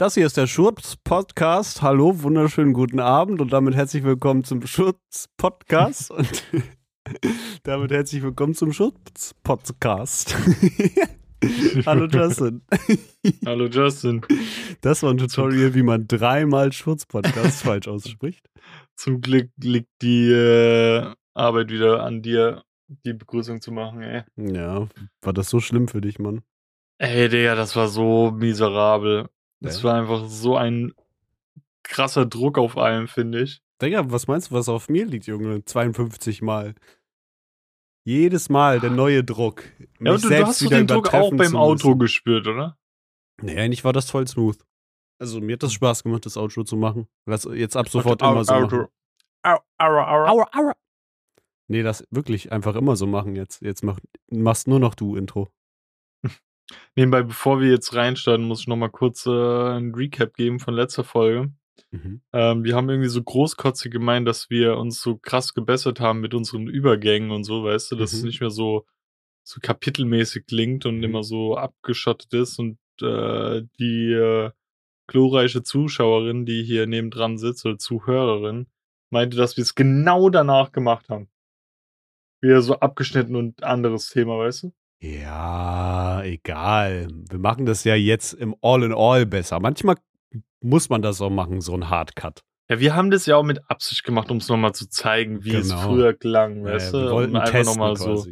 Das hier ist der Schurz-Podcast. Hallo, wunderschönen guten Abend und damit herzlich willkommen zum Schurz-Podcast und damit herzlich willkommen zum Schurz-Podcast. Hallo Justin. Hallo Justin. Das war ein Tutorial, wie man dreimal Schurz-Podcast falsch ausspricht. Zum Glück liegt die äh, Arbeit wieder an dir, die Begrüßung zu machen, ey. Ja, war das so schlimm für dich, Mann? Ey, Digga, das war so miserabel. Das war einfach so ein krasser Druck auf allem, finde ich. Digga, was meinst du, was auf mir liegt, Junge? 52 Mal. Jedes Mal der neue Druck. Ja, du, du hast den Druck auch beim Auto gespürt, oder? Nee, eigentlich war das voll smooth. Also mir hat das Spaß gemacht, das Outro zu machen. Lass jetzt ab sofort immer so Auto. machen. Au, aua, aua. Aua, aua. Nee, das wirklich einfach immer so machen jetzt. Jetzt mach, machst nur noch du Intro. Nebenbei, bevor wir jetzt reinstarten, muss ich nochmal kurz äh, ein Recap geben von letzter Folge. Mhm. Ähm, wir haben irgendwie so großkotzig gemeint, dass wir uns so krass gebessert haben mit unseren Übergängen und so, weißt du, dass es Mhm. nicht mehr so, so kapitelmäßig klingt und Mhm. immer so abgeschottet ist und äh, die äh, glorreiche Zuschauerin, die hier nebendran sitzt, oder Zuhörerin, meinte, dass wir es genau danach gemacht haben. Wieder so abgeschnitten und anderes Thema, weißt du? Ja, egal. Wir machen das ja jetzt im All-in-All besser. Manchmal muss man das auch machen, so ein Hardcut. Ja, wir haben das ja auch mit Absicht gemacht, um es nochmal zu zeigen, wie es Genau. früher klang, weißt Äh, wir du? wollten um testen nochmal so.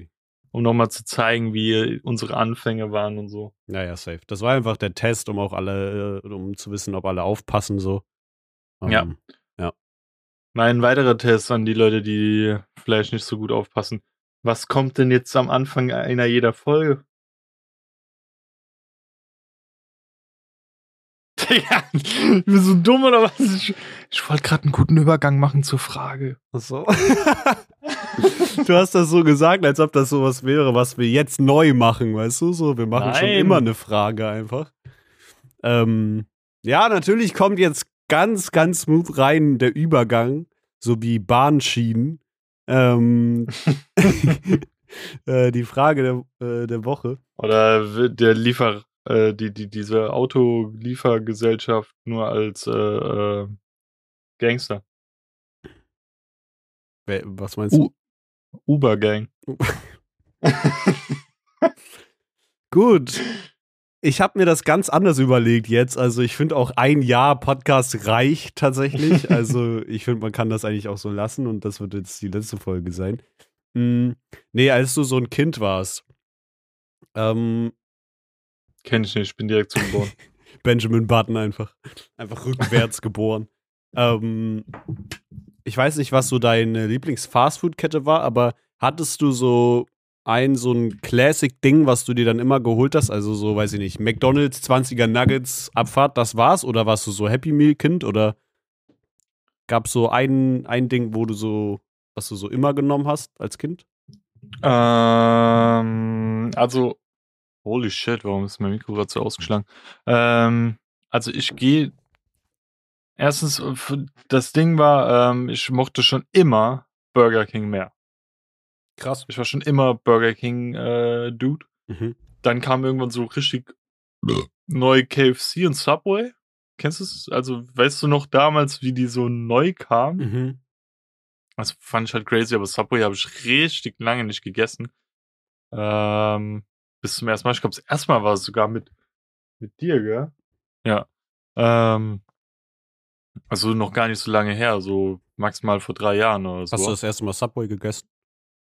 um nochmal zu zeigen, wie unsere Anfänge waren und so. Naja, safe. Das war einfach der Test, um auch alle, äh, um zu wissen, ob alle aufpassen so. Ja. Ähm, Mein weiterer Test an die Leute, die vielleicht nicht so gut aufpassen. Was kommt denn jetzt am Anfang einer jeder Folge? Digga, ich bin so dumm oder was? Ich, ich wollte gerade einen guten Übergang machen zur Frage. Ach so. du hast das so gesagt, als ob das sowas wäre, was wir jetzt neu machen, weißt du? So, wir machen schon Nein. immer eine Frage einfach. Ähm, ja, natürlich kommt jetzt ganz, ganz smooth rein der Übergang, so wie Bahnschienen. Ähm, äh, die Frage der, äh, der Woche. Oder wird der Liefer, äh, die, die, diese Autoliefergesellschaft nur als äh, äh, Gangster. Was meinst du? U- Uber-Gang. Gut. Ich habe mir das ganz anders überlegt jetzt. Also ich finde auch ein Jahr Podcast reicht tatsächlich. Also ich finde, man kann das eigentlich auch so lassen und das wird jetzt die letzte Folge sein. Mm, nee, als du so ein Kind warst, ähm, Kenn ich nicht, ich bin direkt zugeboren. Benjamin Button einfach. Einfach rückwärts geboren. Ähm, ich weiß nicht, was so deine Lieblings-Fastfood-Kette war, aber hattest du so ein so ein Classic-Ding, was du dir dann immer geholt hast? Also so, weiß ich nicht, McDonalds, 20er Nuggets, Abfahrt, das war's? Oder warst du so Happy Meal-Kind? Oder gab es so ein, ein Ding, wo du so, was du so immer genommen hast als Kind? ähm, also, holy shit, warum ist mein Mikro gerade so ausgeschlagen? Ähm, also ich gehe. Erstens, äh, das Ding war, ähm, ich mochte schon immer Burger King mehr. Krass. Ich war schon immer Burger King äh, Dude. Mhm. Dann kam irgendwann so richtig neu KFC und Subway. Kennst du es? Also, weißt du noch damals, wie die so neu kamen? Mhm. Das fand ich halt crazy, aber Subway habe ich richtig lange nicht gegessen. Ähm, bis zum ersten Mal. Ich glaube, das erste Mal war es sogar mit, mit dir, gell? Ja. Ähm, also noch gar nicht so lange her, so maximal vor drei Jahren oder so. Hast du das erste Mal Subway gegessen?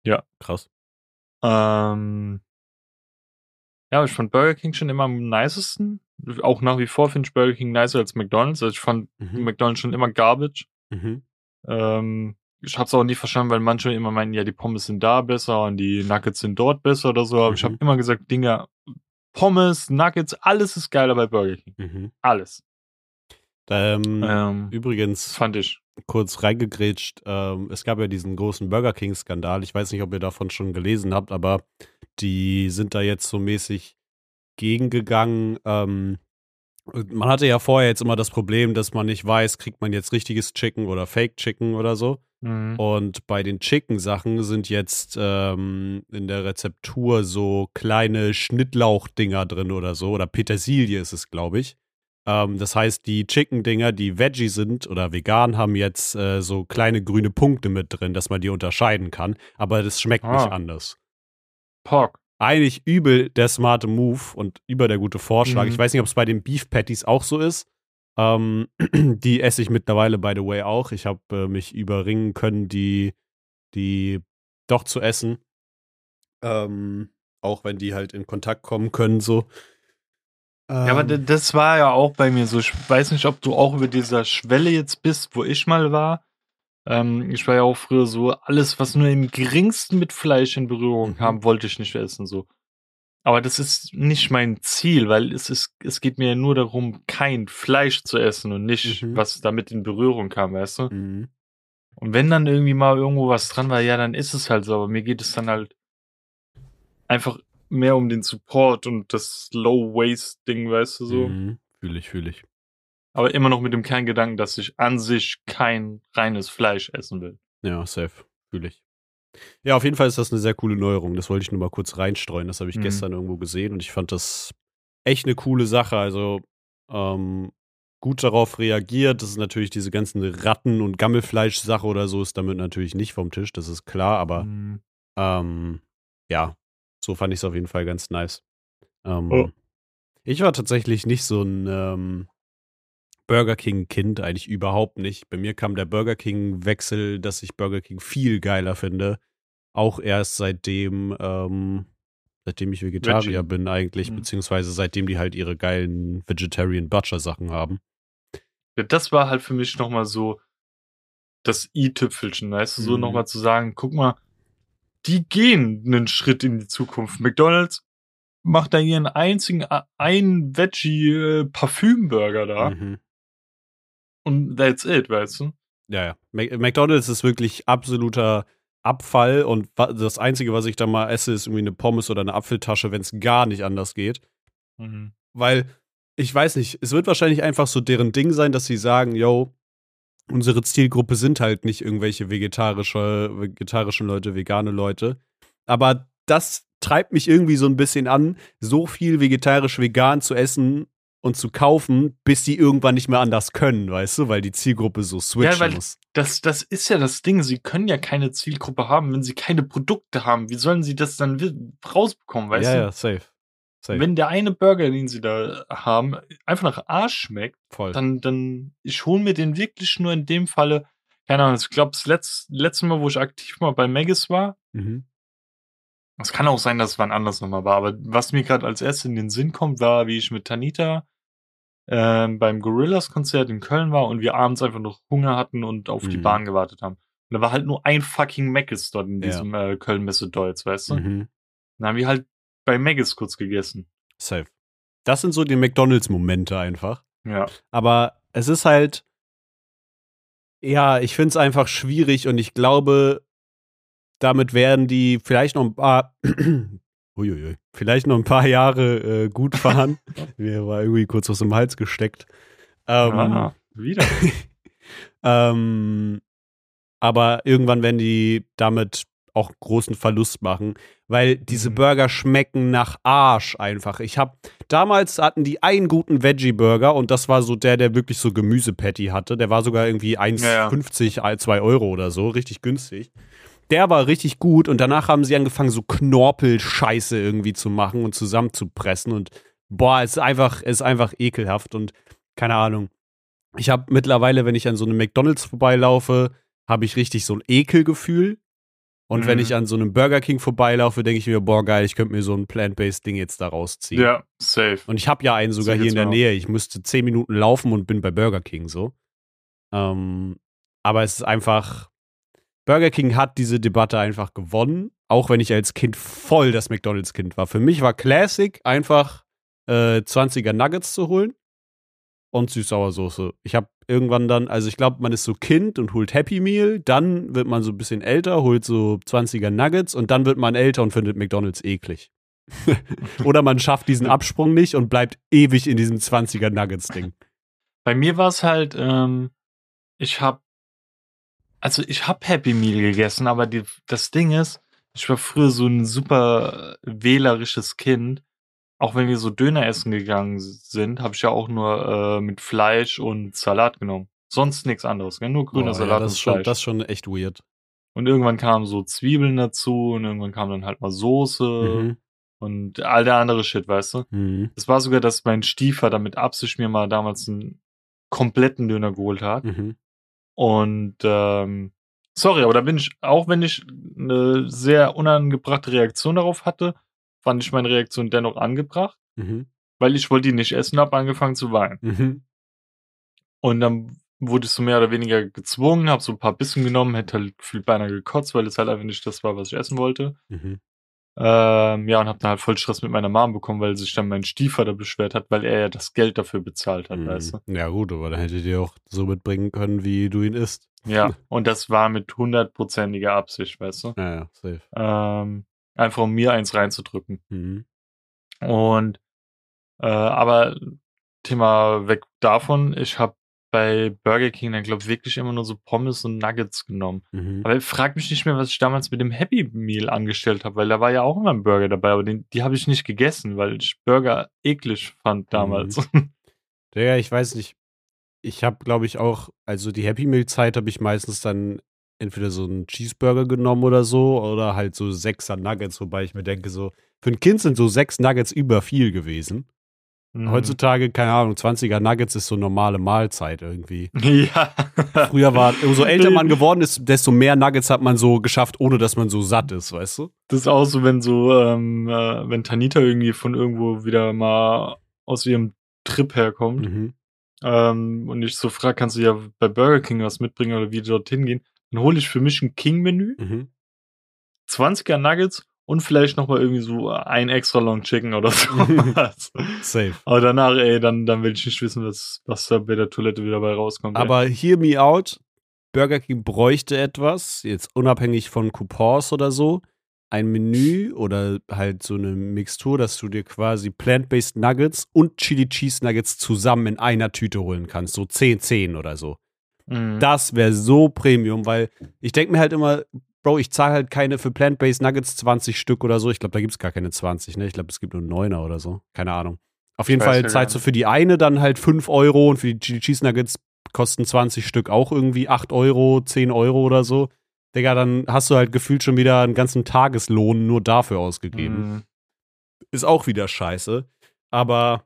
Ja. Krass. Ähm, ja, ich fand Burger King schon immer am nicesten. Auch nach wie vor finde ich Burger King nicer als McDonalds. Also ich fand Mhm. McDonalds schon immer garbage. Mhm. Ähm, ich hab's auch nie verstanden, weil manche immer meinen, ja, die Pommes sind da besser und die Nuggets sind dort besser oder so. Aber ich habe Mhm. immer gesagt, Dinger, Pommes, Nuggets, alles ist geiler bei Burger King. Mhm. Alles. Ähm, Ähm, Übrigens, fand ich. kurz reingegrätscht, ähm, es gab ja diesen großen Burger King-Skandal. Ich weiß nicht, ob ihr davon schon gelesen habt, aber die sind da jetzt so mäßig gegengegangen. Ähm, man hatte ja vorher jetzt immer das Problem, dass man nicht weiß, kriegt man jetzt richtiges Chicken oder Fake Chicken oder so. Mhm. Und bei den Chicken-Sachen sind jetzt ähm, in der Rezeptur so kleine Schnittlauchdinger drin oder so. Oder Petersilie ist es, glaube ich. Ähm, das heißt, die Chicken-Dinger, die Veggie sind oder vegan, haben jetzt äh, so kleine grüne Punkte mit drin, dass man die unterscheiden kann. Aber das schmeckt Ah. nicht anders. Pork. Eigentlich übel der smarte Move und über der gute Vorschlag. Mhm. Ich weiß nicht, ob es bei den Beef Patties auch so ist. Ähm, die esse ich mittlerweile, by the way, auch. Ich habe äh, mich überringen können, die, die doch zu essen. Ähm, auch wenn die halt in Kontakt kommen können, so. Ja, aber Ähm, das war ja auch bei mir so. Ich weiß nicht, ob du auch über dieser Schwelle jetzt bist, wo ich mal war. Ähm, ich war ja auch früher so, alles, was nur im geringsten mit Fleisch in Berührung Mhm. kam, wollte ich nicht essen, so. Aber das ist nicht mein Ziel, weil es ist, es geht mir ja nur darum, kein Fleisch zu essen und nicht, Mhm. was damit in Berührung kam, weißt du? mhm. Und wenn dann irgendwie mal irgendwo was dran war, ja, dann ist es halt so. Aber mir geht es dann halt einfach mehr um den Support und das Low-Waste-Ding, weißt du so. Mhm. Fühle ich, fühle ich. Aber immer noch mit dem Kerngedanken, dass ich an sich kein reines Fleisch essen will. Ja, safe. Fühle ich. Ja, auf jeden Fall ist das eine sehr coole Neuerung. Das wollte ich nur mal kurz reinstreuen. Das habe ich Mhm. gestern irgendwo gesehen und ich fand das echt eine coole Sache. Also ähm, gut darauf reagiert. Das ist natürlich diese ganzen Ratten- und Gammelfleisch-Sache oder so ist damit natürlich nicht vom Tisch, das ist klar, aber Mhm. ähm, ja, so fand ich es auf jeden Fall ganz nice. Ähm, Oh. Ich war tatsächlich nicht so ein ähm, Burger King-Kind, eigentlich überhaupt nicht. Bei mir kam der Burger King-Wechsel, dass ich Burger King viel geiler finde. Auch erst seitdem, ähm, seitdem ich Vegetarier Veggie. bin eigentlich, Mhm. beziehungsweise seitdem die halt ihre geilen Vegetarian Butcher-Sachen haben. Ja, das war halt für mich nochmal so das i-Tüpfelchen, weißt du, so Mhm. nochmal zu sagen, guck mal, die gehen einen Schritt in die Zukunft. McDonalds macht da ihren einzigen, a- ein Veggie-Parfüm-Burger da Mhm. und that's it, weißt du? Ja, ja. Mac- McDonalds ist wirklich absoluter Abfall und das Einzige, was ich da mal esse, ist irgendwie eine Pommes oder eine Apfeltasche, wenn es gar nicht anders geht. Mhm. Weil, ich weiß nicht, es wird wahrscheinlich einfach so deren Ding sein, dass sie sagen, yo, unsere Zielgruppe sind halt nicht irgendwelche vegetarische, vegetarischen Leute, vegane Leute. Aber das treibt mich irgendwie so ein bisschen an, so viel vegetarisch-vegan zu essen und zu kaufen, bis die irgendwann nicht mehr anders können, weißt du, weil die Zielgruppe so switchen weil- muss. Das, das ist ja das Ding. Sie können ja keine Zielgruppe haben, wenn sie keine Produkte haben. Wie sollen sie das dann rausbekommen, weißt ja, du? ja, safe. Safe. Wenn der eine Burger, den sie da haben, einfach nach Arsch schmeckt, Voll. dann, dann, ich hole mir den wirklich nur in dem Falle, keine Ahnung, ich glaube, das letz, letzte Mal, wo ich aktiv mal bei Maggis war, Mhm. es kann auch sein, dass es wann anders nochmal war, aber was mir gerade als erstes in den Sinn kommt, war, wie ich mit Tanita ähm, beim Gorillas-Konzert in Köln war und wir abends einfach noch Hunger hatten und auf die Mhm. Bahn gewartet haben. Und da war halt nur ein fucking Maggis dort in Ja. diesem äh, Köln-Messe Deutz, weißt du? Mhm. Dann haben wir halt bei Maggis kurz gegessen. Safe. Das sind so die McDonalds-Momente einfach. Ja. Aber es ist halt, ja, ich finde es einfach schwierig und ich glaube, damit werden die vielleicht noch ein paar, uiuiui, vielleicht noch ein paar Jahre äh, gut fahren. Mir war irgendwie kurz aus dem Hals gesteckt. Ähm, ah, wieder. ähm, aber irgendwann werden die damit auch großen Verlust machen, weil diese Mhm. Burger schmecken nach Arsch einfach. Ich habe damals hatten die einen guten Veggie Burger und das war so der, der wirklich so Gemüsepatty hatte. Der war sogar irgendwie 1,50, 2 Euro oder so, richtig günstig. Der war richtig gut und danach haben sie angefangen, so Knorpelscheiße irgendwie zu machen und zusammenzupressen und boah, es ist einfach, es ist einfach ekelhaft und keine Ahnung. Ich habe mittlerweile, wenn ich an so einem McDonalds vorbeilaufe, habe ich richtig so ein Ekelgefühl. Und wenn Mhm. ich an so einem Burger King vorbeilaufe, denke ich mir, boah, geil, ich könnte mir so ein Plant-Based Ding jetzt da rausziehen. ja, safe. Und ich habe ja einen sogar So hier in der auch. Nähe. Ich müsste zehn Minuten laufen und bin bei Burger King so. Ähm, aber es ist einfach, Burger King hat diese Debatte einfach gewonnen, auch wenn ich als Kind voll das McDonalds-Kind war. Für mich war Classic einfach äh, 20er Nuggets zu holen und Süß-Sauersoße. Ich habe irgendwann dann, also ich glaube, man ist so Kind und holt Happy Meal, dann wird man so ein bisschen älter, holt so 20er Nuggets und dann wird man älter und findet McDonalds eklig. Oder man schafft diesen Absprung nicht und bleibt ewig in diesem 20er Nuggets-Ding. Bei mir war es halt, ähm, ich hab, also ich hab Happy Meal gegessen, aber die, das Ding ist, ich war früher so ein super wählerisches Kind. Auch wenn wir so Döner essen gegangen sind, habe ich ja auch nur äh, mit Fleisch und Salat genommen. Sonst nichts anderes, gell? nur grüner Boah, Salat ja, das und ist schon, Fleisch. das ist schon echt weird. Und irgendwann kamen so Zwiebeln dazu und irgendwann kam dann halt mal Soße Mhm. und all der andere Shit, weißt du? Mhm. Es war sogar, dass mein Stiefvater mit Absicht mir mal damals einen kompletten Döner geholt hat. Mhm. Und ähm, sorry, aber da bin ich, auch wenn ich eine sehr unangebrachte Reaktion darauf hatte, fand ich meine Reaktion dennoch angebracht, Mhm. weil ich wollte die nicht essen, habe angefangen zu weinen. Mhm. Und dann wurde ich so mehr oder weniger gezwungen, habe so ein paar Bissen genommen, hätte halt gefühlt beinahe gekotzt, weil es halt einfach nicht das war, was ich essen wollte. Mhm. Ähm, ja, und habe dann halt voll Stress mit meiner Mom bekommen, weil sich dann mein Stiefvater beschwert hat, weil er ja das Geld dafür bezahlt hat, weißt du? Mhm. Ja, gut, aber dann hättet ihr auch so mitbringen können, wie du ihn isst. Ja, und das war mit hundertprozentiger Absicht, weißt du? Ja, ja, safe. Ähm, einfach um mir eins reinzudrücken. Mhm. Und äh, aber Thema weg davon, ich habe bei Burger King dann glaube ich wirklich immer nur so Pommes und Nuggets genommen. Mhm. Aber ich frag mich nicht mehr, was ich damals mit dem Happy Meal angestellt habe, weil da war ja auch immer ein Burger dabei, aber den, die habe ich nicht gegessen, weil ich Burger eklig fand damals. Ja, ich weiß nicht. Ich habe, glaube ich, auch, also die Happy Meal Zeit habe ich meistens dann entweder so einen Cheeseburger genommen oder so oder halt so sechser Nuggets, wobei ich mir denke, so, für ein Kind sind so sechs Nuggets über viel gewesen. Mhm. Heutzutage, keine Ahnung, 20er Nuggets ist so normale Mahlzeit irgendwie. Ja. Früher war, umso älter man geworden ist, desto mehr Nuggets hat man so geschafft, ohne dass man so satt ist, weißt du? Das ist auch so, wenn so, ähm, äh, wenn Tanita irgendwie von irgendwo wieder mal aus ihrem Trip herkommt Mhm. ähm, und ich so frage, kannst du ja bei Burger King was mitbringen oder wie dorthin gehen, dann hole ich für mich ein King-Menü, Mhm. 20er Nuggets und vielleicht noch mal irgendwie so ein extra Long Chicken oder so. Safe. Aber danach, ey, dann, dann will ich nicht wissen, was, was da bei der Toilette wieder bei rauskommt. ey. Aber hear me out. Burger King bräuchte etwas, jetzt unabhängig von Coupons oder so, ein Menü oder halt so eine Mixtur, dass du dir quasi Plant-Based Nuggets und Chili Cheese Nuggets zusammen in einer Tüte holen kannst. So 10, 10 oder so. Mhm. Das wäre so Premium, weil ich denke mir halt immer, Bro, ich zahle halt keine für Plant-Based Nuggets 20 Stück oder so. Ich glaube, da gibt es gar keine 20, ne? Ich glaube, es gibt nur 9er oder so. Keine Ahnung. Auf jeden Fall zahlst gar du für die eine dann halt 5 Euro und für die Cheese Nuggets kosten 20 Stück auch irgendwie 8 Euro, 10 Euro oder so. Digga, dann hast du halt gefühlt schon wieder einen ganzen Tageslohn nur dafür ausgegeben Mhm. ist auch wieder scheiße. Aber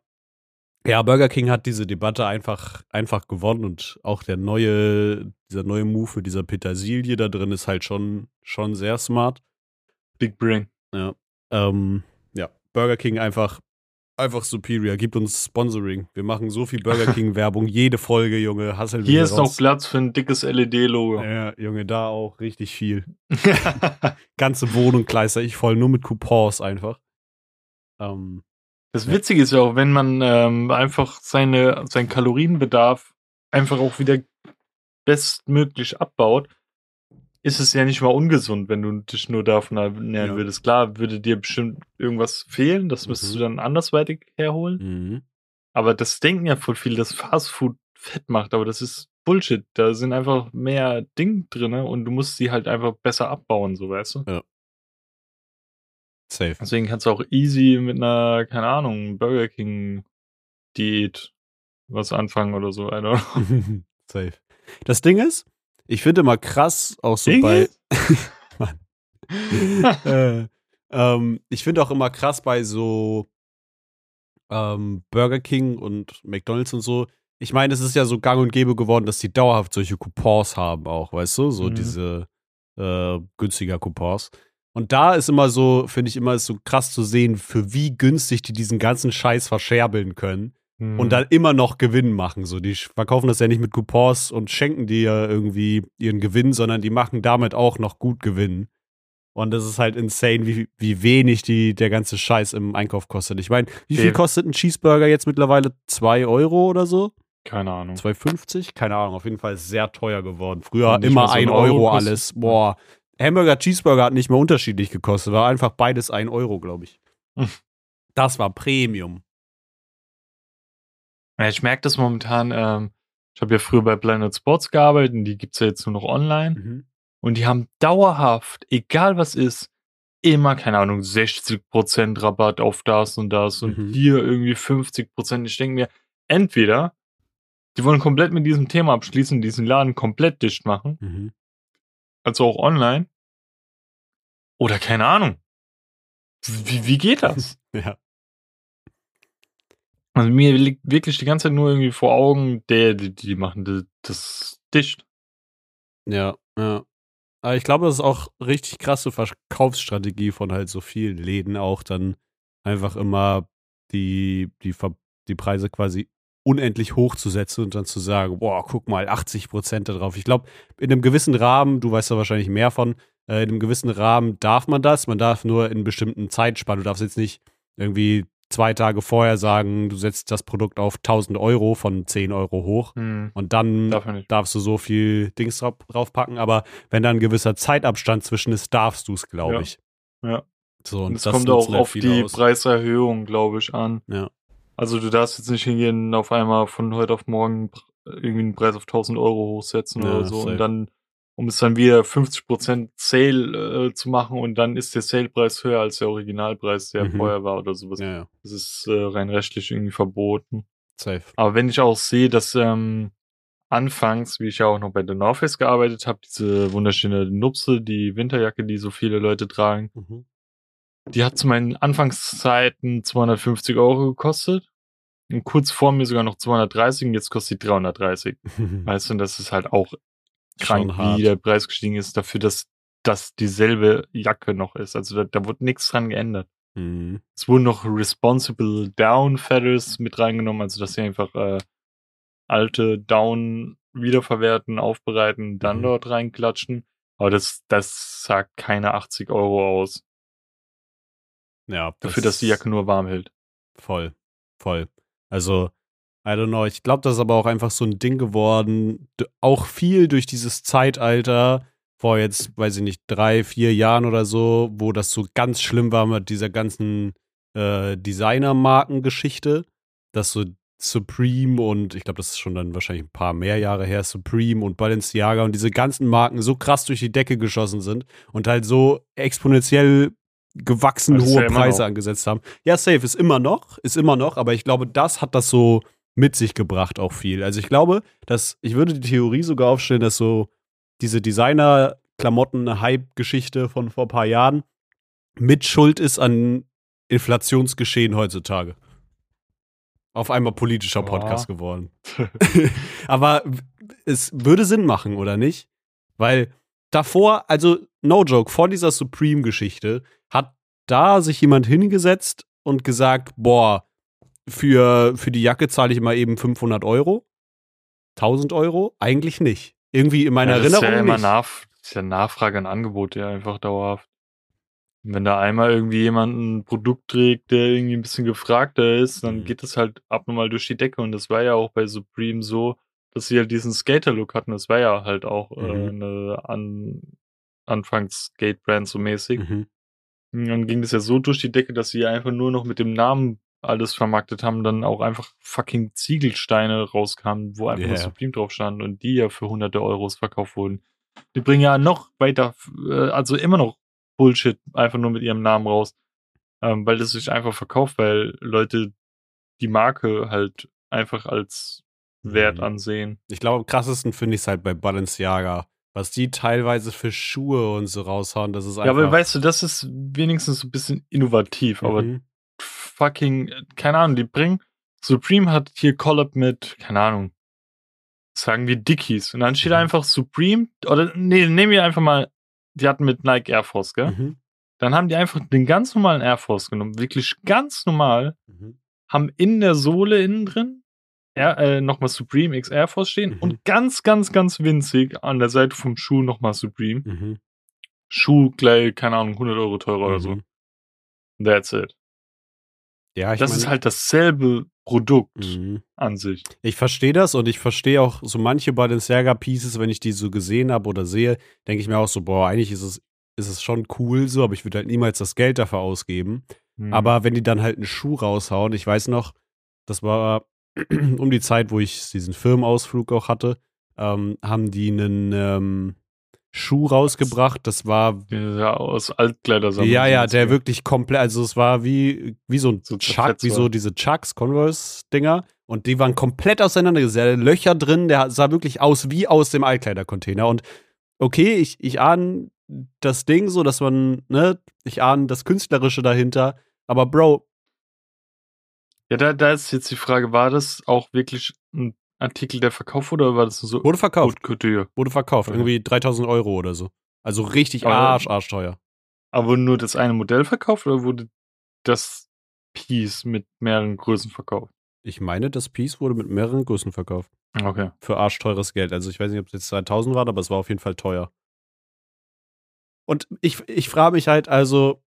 ja, Burger King hat diese Debatte einfach, einfach gewonnen und auch der neue, dieser neue Move mit dieser Petersilie da drin ist halt schon, schon sehr smart. Big Brain. Ähm, ja, Burger King einfach, einfach superior. Gibt uns Sponsoring. Wir machen so viel Burger King Werbung, jede Folge, Junge. Hasseln wir Hier ist noch raus. Platz für ein dickes LED-Logo. Ja, Junge, da auch richtig viel. Ganze Wohnung kleister ich voll, nur mit Coupons einfach. Ähm, Das Witzige ist ja auch, wenn man ähm, einfach seine, seinen Kalorienbedarf einfach auch wieder bestmöglich abbaut, ist es ja nicht mal ungesund, wenn du dich nur davon ernähren Ja. würdest. Klar, würde dir bestimmt irgendwas fehlen, das müsstest Mhm. du dann andersweitig herholen. mhm. Aber das denken ja voll viel, dass Fastfood fett macht, aber das ist Bullshit. Da sind einfach mehr Dinge drin und du musst sie halt einfach besser abbauen, so weißt du. Safe. Deswegen kannst du auch easy mit einer, keine Ahnung, Burger King Diät was anfangen oder so. I don't know. Safe. Das Ding ist, ich finde immer krass, auch so Ding bei. Mann. äh, ähm, ich finde auch immer krass bei so ähm, Burger King und McDonalds und so. Ich meine, es ist ja so gang und gäbe geworden, dass die dauerhaft solche Coupons haben, auch, weißt du? So Mhm. diese äh, günstiger Coupons. Und da ist immer so, finde ich immer ist so krass zu sehen, für wie günstig die diesen ganzen Scheiß verscherbeln können Mhm. und dann immer noch Gewinn machen. So, die verkaufen das ja nicht mit Coupons und schenken dir irgendwie ihren Gewinn, sondern die machen damit auch noch gut Gewinn. Und das ist halt insane, wie, wie wenig die, der ganze Scheiß im Einkauf kostet. Ich meine, wie viel kostet ein Cheeseburger jetzt mittlerweile? 2 Euro oder so? keine Ahnung. 2,50? Keine Ahnung, auf jeden Fall sehr teuer geworden. Früher immer mal so 1 ein Euro, Euro alles. Boah. Hamburger, Cheeseburger hat nicht mehr unterschiedlich gekostet. War einfach beides 1 Euro, glaube ich. Hm. Das war Premium. Ja, ich merke das momentan. Ähm, ich habe ja früher bei Planet Sports gearbeitet und die gibt's ja jetzt nur noch online. Mhm. Und die haben dauerhaft, egal was ist, immer, keine Ahnung, 60% Rabatt auf das und das und Mhm. hier irgendwie 50%. Ich denke mir, entweder die wollen komplett mit diesem Thema abschließen, diesen Laden komplett dicht machen, Mhm. Also auch online. Oder keine Ahnung. Wie, wie geht das? Ja. Also mir liegt wirklich die ganze Zeit nur irgendwie vor Augen, der, die, die machen das, dicht. Ja, ja. Aber ich glaube, das ist auch richtig krasse Verkaufsstrategie von halt so vielen Läden auch dann einfach immer die, die, die Preise quasi unendlich hochzusetzen und dann zu sagen, boah, guck mal, 80 Prozent darauf. Ich glaube, in einem gewissen Rahmen, du weißt da wahrscheinlich mehr von, äh, in einem gewissen Rahmen darf man das. Man darf nur in bestimmten Zeitspann. Du darfst jetzt nicht irgendwie zwei Tage vorher sagen, du setzt das Produkt auf 1000 Euro von 10 Euro hoch Hm, und dann darf darfst du so viel Dings drauf, draufpacken, aber wenn da ein gewisser Zeitabstand zwischen ist, darfst du es, glaube Ja. ich. Ja. So, und Und das kommt auch halt auf die aus. Preiserhöhung, glaube ich, an. Ja. Also du darfst jetzt nicht hingehen, auf einmal von heute auf morgen irgendwie einen Preis auf 1000 Euro hochsetzen Ja, oder so safe. und dann, um es dann wieder 50% Sale äh, zu machen und dann ist der Salepreis höher als der Originalpreis, der Mhm. vorher war oder sowas. Ja, ja, Das ist äh, rein rechtlich irgendwie verboten. safe. Aber wenn ich auch sehe, dass ähm, anfangs, wie ich ja auch noch bei The North Face gearbeitet habe, diese wunderschöne Nupse, die Winterjacke, die so viele Leute tragen, Mhm. Die hat zu meinen Anfangszeiten 250 Euro gekostet. Und kurz vor mir sogar noch 230 und jetzt kostet die 330. Weißt du, und das ist halt auch krank, wie der Preis gestiegen ist, dafür, dass das dieselbe Jacke noch ist. Also da, da wurde nichts dran geändert. Mhm. Es wurden noch Responsible Down Feathers mit reingenommen, also dass sie einfach äh, alte Down wiederverwerten, aufbereiten, dann Mhm. dort reinklatschen. Aber das, das sagt keine 80 Euro aus. Ja, Dafür, dass die Jacke nur warm hält. Voll, voll. Also, I don't know. Ich glaube, das ist aber auch einfach so ein Ding geworden. Auch viel durch dieses Zeitalter vor jetzt, weiß ich nicht, drei, vier Jahren oder so, wo das so ganz schlimm war mit dieser ganzen äh, Designer-Markengeschichte, dass so Supreme und ich glaube, das ist schon dann wahrscheinlich ein paar mehr Jahre her, Supreme und Balenciaga und diese ganzen Marken so krass durch die Decke geschossen sind und halt so exponentiell gewachsen ist hohe ja Preise angesetzt haben. Ja, safe ist immer noch, ist immer noch, aber ich glaube, das hat das so mit sich gebracht auch viel. Also ich glaube, dass ich würde die Theorie sogar aufstellen, dass so diese Designer-Klamotten-Hype-Geschichte von vor ein paar Jahren mit Schuld ist an Inflationsgeschehen heutzutage. Auf einmal politischer Ja. Podcast geworden. Aber es würde Sinn machen, oder nicht? Weil davor, also no joke, vor dieser Supreme-Geschichte hat da sich jemand hingesetzt und gesagt, boah, für, für die Jacke zahle ich mal eben 500 Euro. 1000 Euro? Eigentlich nicht. Irgendwie in meiner ja, das Erinnerung ist ja immer nicht. Nach, das ist ja Nachfrage und Angebot, ja einfach dauerhaft. Wenn da einmal irgendwie jemand ein Produkt trägt, der irgendwie ein bisschen gefragter ist, dann Mhm. geht es halt abnormal durch die Decke. Und das war ja auch bei Supreme so, dass sie halt diesen Skater-Look hatten. Das war ja halt auch äh, Mhm. eine An Anfangs-Skate-Brand so mäßig. Mhm. Und dann ging das ja so durch die Decke, dass sie einfach nur noch mit dem Namen alles vermarktet haben, dann auch einfach fucking Ziegelsteine rauskamen, wo einfach Ja. nur Supreme drauf stand und die ja für hunderte Euros verkauft wurden. Die bringen ja noch weiter, äh, also immer noch Bullshit einfach nur mit ihrem Namen raus, ähm, weil das sich einfach verkauft, weil Leute die Marke halt einfach als Wert Mhm. ansehen. Ich glaube, am krassesten finde ich es halt bei Balenciaga. Was die teilweise für Schuhe und so raushauen, das ist einfach. Ja, aber weißt du, das ist wenigstens so ein bisschen innovativ, aber Mhm. fucking, äh, keine Ahnung, die bringen, Supreme hat hier Collab mit, keine Ahnung, sagen wir Dickies. Und dann steht Mhm. einfach Supreme, oder nee, nehmen wir einfach mal, die hatten mit Nike Air Force, gell? Mhm. Dann haben die einfach den ganz normalen Air Force genommen, wirklich ganz normal, Mhm. haben in der Sohle innen drin Air, äh, nochmal Supreme X Air Force stehen Mhm. und ganz, ganz, ganz winzig an der Seite vom Schuh nochmal Supreme. Mhm. Schuh gleich, keine Ahnung, 100 Euro teurer oder so. Mhm. That's it. Ja, ich das meine, ist halt dasselbe Produkt Mhm. an sich. Ich verstehe das und ich verstehe auch so manche Balenciaga-Pieces, wenn ich die so gesehen habe oder sehe, denke ich mir auch so, boah, eigentlich ist es, ist es schon cool so, aber ich würde halt niemals das Geld dafür ausgeben. Hm. Aber wenn die dann halt einen Schuh raushauen, ich weiß noch, das war um die Zeit, wo ich diesen Firmenausflug auch hatte, ähm, haben die einen ähm, Schuh rausgebracht. Das war. Ja, aus Altkleidersammlung. Ja, ja, der wirklich komplett, also es war wie, wie so ein So Chuck, wie so diese Chucks, Converse-Dinger. Und die waren komplett auseinandergesetzt. Löcher drin, der sah wirklich aus wie aus dem Altkleidercontainer. Und okay, ich, ich ahne das Ding so, dass man, ne, ich ahne das Künstlerische dahinter. Aber Bro, Ja, da, da ist jetzt die Frage, war das auch wirklich ein Artikel, der verkauft wurde, oder war das so wurde verkauft. Haute? Wurde verkauft. Okay. Irgendwie 3000 Euro oder so. Also richtig Aber- arsch, arschteuer. Aber wurde nur das eine Modell verkauft oder wurde das Piece mit mehreren Größen verkauft? Ich meine, das Piece wurde mit mehreren Größen verkauft. Okay. Für arschteures Geld. Also ich weiß nicht, ob es jetzt 2000 war, aber es war auf jeden Fall teuer. Und ich, ich frage mich halt, also,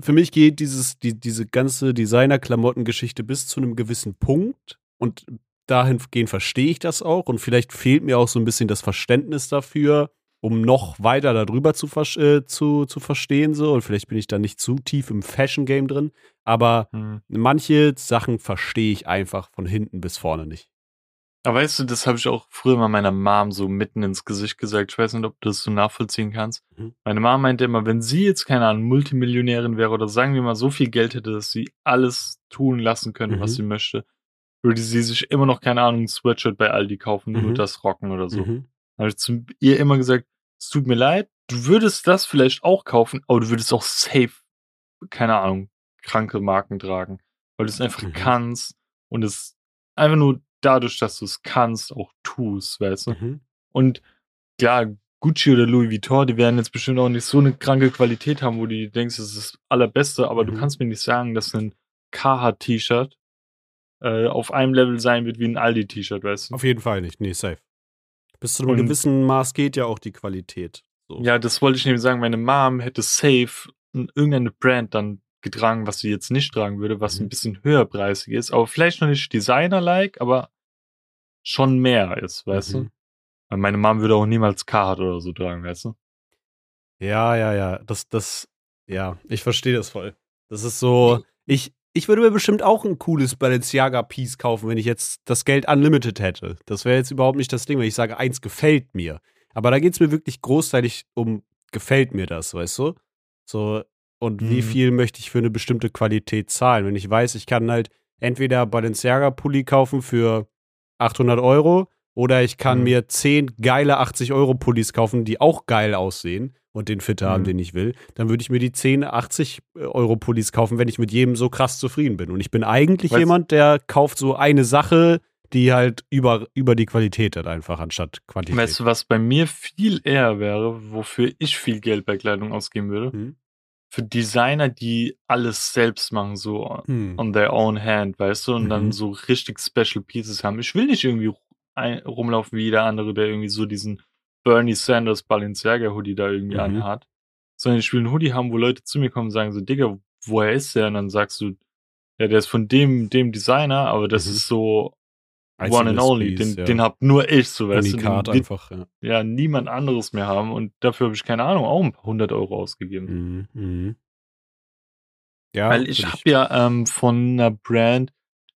für mich geht dieses, die, diese ganze Designer-Klamotten-Geschichte bis zu einem gewissen Punkt. Und dahingehend verstehe ich das auch. Und vielleicht fehlt mir auch so ein bisschen das Verständnis dafür, um noch weiter darüber zu, äh, zu, zu verstehen. So. Und vielleicht bin ich da nicht zu tief im Fashion-Game drin. Aber Hm. manche Sachen verstehe ich einfach von hinten bis vorne nicht. Aber weißt du, das habe ich auch früher mal meiner Mom so mitten ins Gesicht gesagt. Ich weiß nicht, ob du das so nachvollziehen kannst. Mhm. Meine Mom meinte immer, wenn sie jetzt, keine Ahnung, Multimillionärin wäre oder sagen wir mal so viel Geld hätte, dass sie alles tun lassen könnte, was Mhm. sie möchte, würde sie sich immer noch, keine Ahnung, ein Sweatshirt bei Aldi kaufen, nur Mhm. das rocken oder so. Mhm. Da habe ich zu ihr immer gesagt, es tut mir leid, du würdest das vielleicht auch kaufen, aber du würdest auch safe, keine Ahnung, kranke Marken tragen, weil du es einfach Mhm. kannst und es einfach nur dadurch, dass du es kannst, auch tust, weißt du? Mhm. Und klar, Gucci oder Louis Vuitton, die werden jetzt bestimmt auch nicht so eine kranke Qualität haben, wo du denkst, das ist das allerbeste, aber du Mhm. kannst mir nicht sagen, dass ein Carhartt-T-Shirt äh, auf einem Level sein wird wie ein Aldi-T-Shirt, weißt du? Auf jeden Fall nicht. Nee, safe. Bis zu einem Und- gewissen Maß geht ja auch die Qualität. So. Ja, das wollte ich nämlich sagen. Meine Mom hätte safe irgendeine Brand dann getragen, was sie jetzt nicht tragen würde, was Mhm. ein bisschen höherpreisig ist, aber vielleicht noch nicht Designer-like, aber schon mehr ist, weißt du? Mhm. Weil meine Mom würde auch niemals Carhartt oder so tragen, weißt du? Ja, ja, ja. Das, das, ja, ich verstehe das voll. Das ist so, ich, ich würde mir bestimmt auch ein cooles Balenciaga-Piece kaufen, wenn ich jetzt das Geld unlimited hätte. Das wäre jetzt überhaupt nicht das Ding, wenn ich sage, eins gefällt mir. Aber da geht es mir wirklich großteilig um, gefällt mir das, weißt du? So, und wie Mhm. viel möchte ich für eine bestimmte Qualität zahlen? Wenn ich weiß, ich kann halt entweder Balenciaga-Pulli kaufen für 800 Euro oder ich kann Mhm. mir 10 geile 80-Euro-Pullis kaufen, die auch geil aussehen und den Fit haben, Mhm. den ich will. Dann würde ich mir die 10 80-Euro-Pullis kaufen, wenn ich mit jedem so krass zufrieden bin. Und ich bin eigentlich Weißt- jemand, der kauft so eine Sache, die halt über, über die Qualität hat, einfach anstatt Quantität. Weißt du, was bei mir viel eher wäre, wofür ich viel Geld bei Kleidung ausgeben würde? Hm? Für Designer, die alles selbst machen, so Hm. on their own hand, weißt du, und Mhm. dann so richtig Special Pieces haben. Ich will nicht irgendwie rumlaufen wie jeder andere, der irgendwie so diesen Bernie Sanders Balenciaga Hoodie da irgendwie Mhm. anhat, sondern ich will einen Hoodie haben, wo Leute zu mir kommen und sagen so, Digga, woher ist der? Und dann sagst du, ja, der ist von dem, dem Designer, aber das Mhm. ist so one and only, den, ja. den hab nur ich, so weißt Unikat du, den einfach, ja. ja niemand anderes mehr haben und dafür habe ich keine Ahnung, auch ein paar hundert Euro ausgegeben. Mhm. Mhm. Ja, Weil ich habe ja ähm, von einer Brand,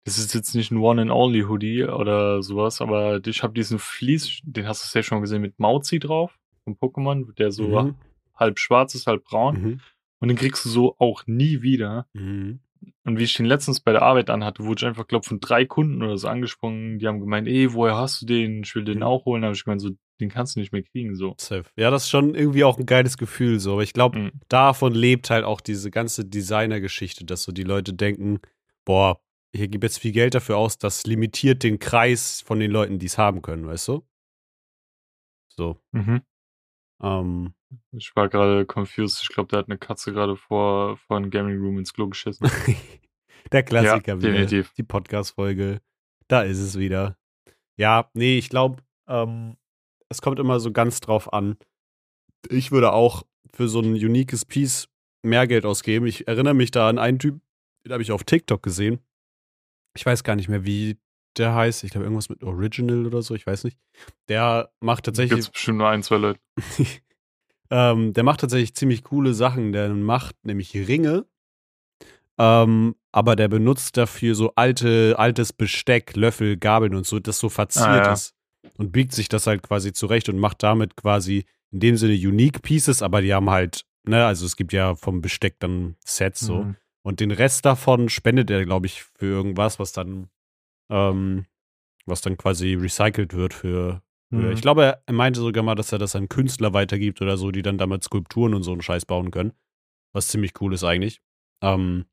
das ist jetzt nicht ein One-and-Only-Hoodie oder sowas, aber ich habe diesen Fleece, den hast du ja schon gesehen, mit Mauzi drauf, von Pokémon, der so Mhm. halb schwarz ist, halb braun. Mhm. Und den kriegst du so auch nie wieder. Mhm. Und wie ich den letztens bei der Arbeit anhatte, wurde ich einfach, glaube von drei Kunden oder so angesprungen, die haben gemeint, ey, woher hast du den? Ich will den Mhm. auch holen. Da habe ich gemeint, so, den kannst du nicht mehr kriegen, so. Safe. Ja, das ist schon irgendwie auch ein geiles Gefühl so. Aber ich glaube, Mhm. davon lebt halt auch diese ganze Designer-Geschichte, dass so die Leute denken, boah, hier gibt jetzt viel Geld dafür aus, das limitiert den Kreis von den Leuten, die es haben können, weißt du? So. Mhm. Ähm, Ich war gerade confused. Ich glaube, der hat eine Katze gerade vor, vor einem Gaming Room ins Klo geschissen. der Klassiker Ja, wieder. definitiv. Die Podcast-Folge. Da ist es wieder. Ja, nee, ich glaube, ähm, es kommt immer so ganz drauf an. Ich würde auch für so ein uniques Piece mehr Geld ausgeben. Ich erinnere mich da an einen Typ, den habe ich auf TikTok gesehen. Ich weiß gar nicht mehr, wie der heißt. Ich glaube, irgendwas mit Original oder so, ich weiß nicht. Der macht tatsächlich. Gibt's bestimmt nur ein, zwei Leute. ähm, der macht tatsächlich ziemlich coole Sachen. Der macht nämlich Ringe, ähm, aber der benutzt dafür so alte, altes Besteck, Löffel, Gabeln und so, das so verziert Ah, ja. ist. Und biegt sich das halt quasi zurecht und macht damit quasi in dem Sinne Unique Pieces, aber die haben halt, ne, also es gibt ja vom Besteck dann Sets so. Mhm. Und den Rest davon spendet er, glaube ich, für irgendwas, was dann, ähm, was dann quasi recycelt wird für. für Mhm. Ich glaube, er- meinte sogar mal, dass er das an Künstler weitergibt oder so, die dann damit Skulpturen und so einen Scheiß bauen können. Was ziemlich cool ist eigentlich. Ähm,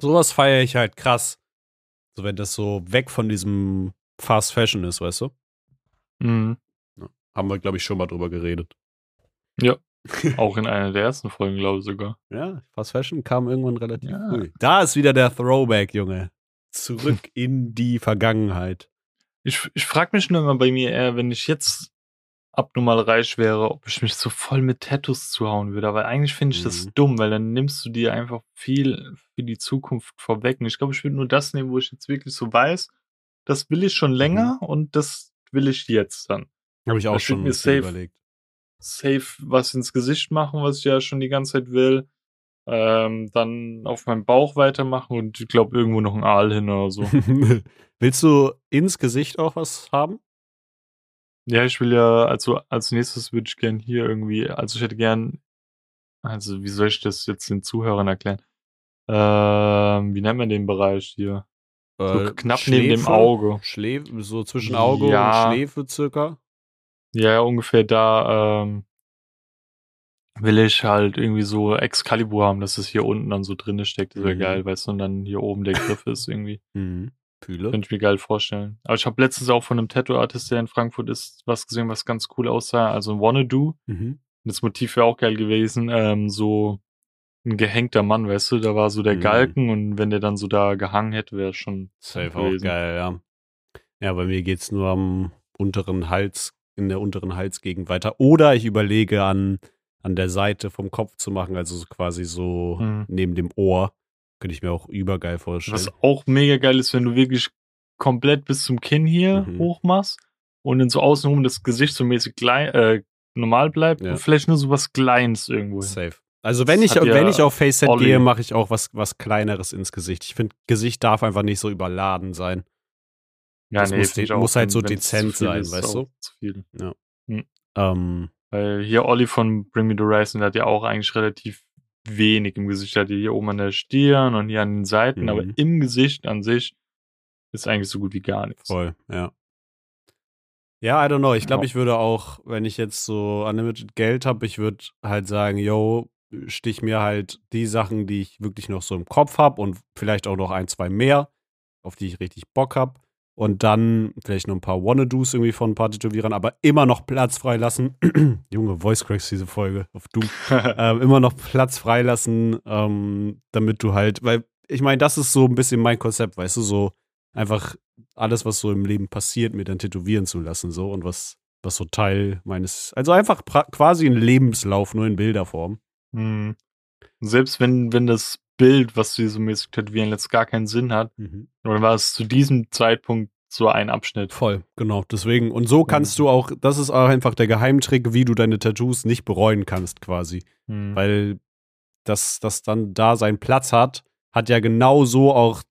sowas feiere ich halt krass. So, wenn das so weg von diesem Fast Fashion ist, weißt du? Mhm. Haben wir, glaube ich, schon mal drüber geredet. Auch in einer der ersten Folgen, glaube ich sogar. Ja, Fast Fashion kam irgendwann relativ Ja. früh. Da ist wieder der Throwback, Junge. Zurück in die Vergangenheit. Ich, ich frage mich nur immer bei mir eher, wenn ich jetzt abnormal reich wäre, ob ich mich so voll mit Tattoos zuhauen würde. Aber eigentlich finde ich das Mhm. dumm, weil dann nimmst du dir einfach viel für die Zukunft vorweg. Und ich glaube, ich würde nur das nehmen, wo ich jetzt wirklich so weiß, das will ich schon länger und das will ich jetzt dann. Habe ich auch steht schon mir safe. überlegt. Safe was ins Gesicht machen, was ich ja schon die ganze Zeit will. Ähm, dann auf meinem Bauch weitermachen und ich glaube irgendwo noch ein Aal hin oder so. Willst du ins Gesicht auch was haben? Ja, ich will ja, also als nächstes würde ich gern hier irgendwie, also ich hätte gern, also wie soll ich das jetzt den Zuhörern erklären? Ähm, wie nennt man den Bereich hier? So Äh, knapp neben dem Schläfe? Auge. Schläfe, so zwischen Auge Ja. und Schläfe circa. Ja, ja, ungefähr da ähm, will ich halt irgendwie so Excalibur haben, dass es hier unten dann so drinne steckt. Das wäre Mhm. geil, weißt du, und dann hier oben der Griff ist irgendwie. Mhm. Fühle. Könnte ich mir geil vorstellen. Aber ich habe letztens auch von einem Tattoo-Artist, der in Frankfurt ist, was gesehen, was ganz cool aussah. Also ein Wanna-Do. Mhm. Das Motiv wäre auch geil gewesen. Ähm, so ein gehängter Mann, weißt du, da war so der Mhm. Galgen und wenn der dann so da gehangen hätte, wäre schon Safe cool auch gewesen. geil, ja. Ja, bei mir geht's nur am unteren Hals, in der unteren Halsgegend weiter. Oder ich überlege an, an der Seite vom Kopf zu machen, also so quasi so Mhm. neben dem Ohr. Könnte ich mir auch übergeil vorstellen. Was auch mega geil ist, wenn du wirklich komplett bis zum Kinn hier Mhm. hoch machst und dann so außenrum das Gesicht so mäßig klein, äh, normal bleibt Ja. und vielleicht nur so was Kleines irgendwo. Safe. Also wenn Das ich, ja wenn ich auf Faceset Olli. gehe, mache ich auch was, was Kleineres ins Gesicht. Ich finde, Gesicht darf einfach nicht so überladen sein. Ja, Das muss ich de- muss halt so dezent sein, weißt du? Zu viel. Ähm, Weil hier Olli von Bring Me the Horizon, hat ja auch eigentlich relativ wenig im Gesicht. Der hat ja hier oben an der Stirn und hier an den Seiten, Mhm. aber im Gesicht an sich ist eigentlich so gut wie gar nichts. voll, ja. Ja, I don't know. Ich glaube, ich würde auch, wenn ich jetzt so unlimited Geld habe, ich würde halt sagen, yo, stich mir halt die Sachen, die ich wirklich noch so im Kopf habe und vielleicht auch noch ein, zwei mehr, auf die ich richtig Bock habe. Und dann vielleicht noch ein paar Wanna-Dos irgendwie von ein paar Tätowierern, aber immer noch Platz freilassen. Junge, Voice Cracks diese Folge auf Doom. ähm, immer noch Platz freilassen, ähm, damit du halt, weil ich meine, das ist so ein bisschen mein Konzept, weißt du, so einfach alles, was so im Leben passiert, mir dann tätowieren zu lassen, so und was, was so Teil meines, also einfach quasi ein Lebenslauf, nur in Bilderform. Hm. Selbst wenn, wenn das Bild, was du dir so mäßig tätowieren lässt, gar keinen Sinn hat, dann war es zu diesem Zeitpunkt so ein Abschnitt. Voll, genau. Deswegen, und so kannst du auch, das ist auch einfach der Geheimtrick, wie du deine Tattoos nicht bereuen kannst, quasi. Hm. Weil das, das dann da seinen Platz hat, hat ja genau so auch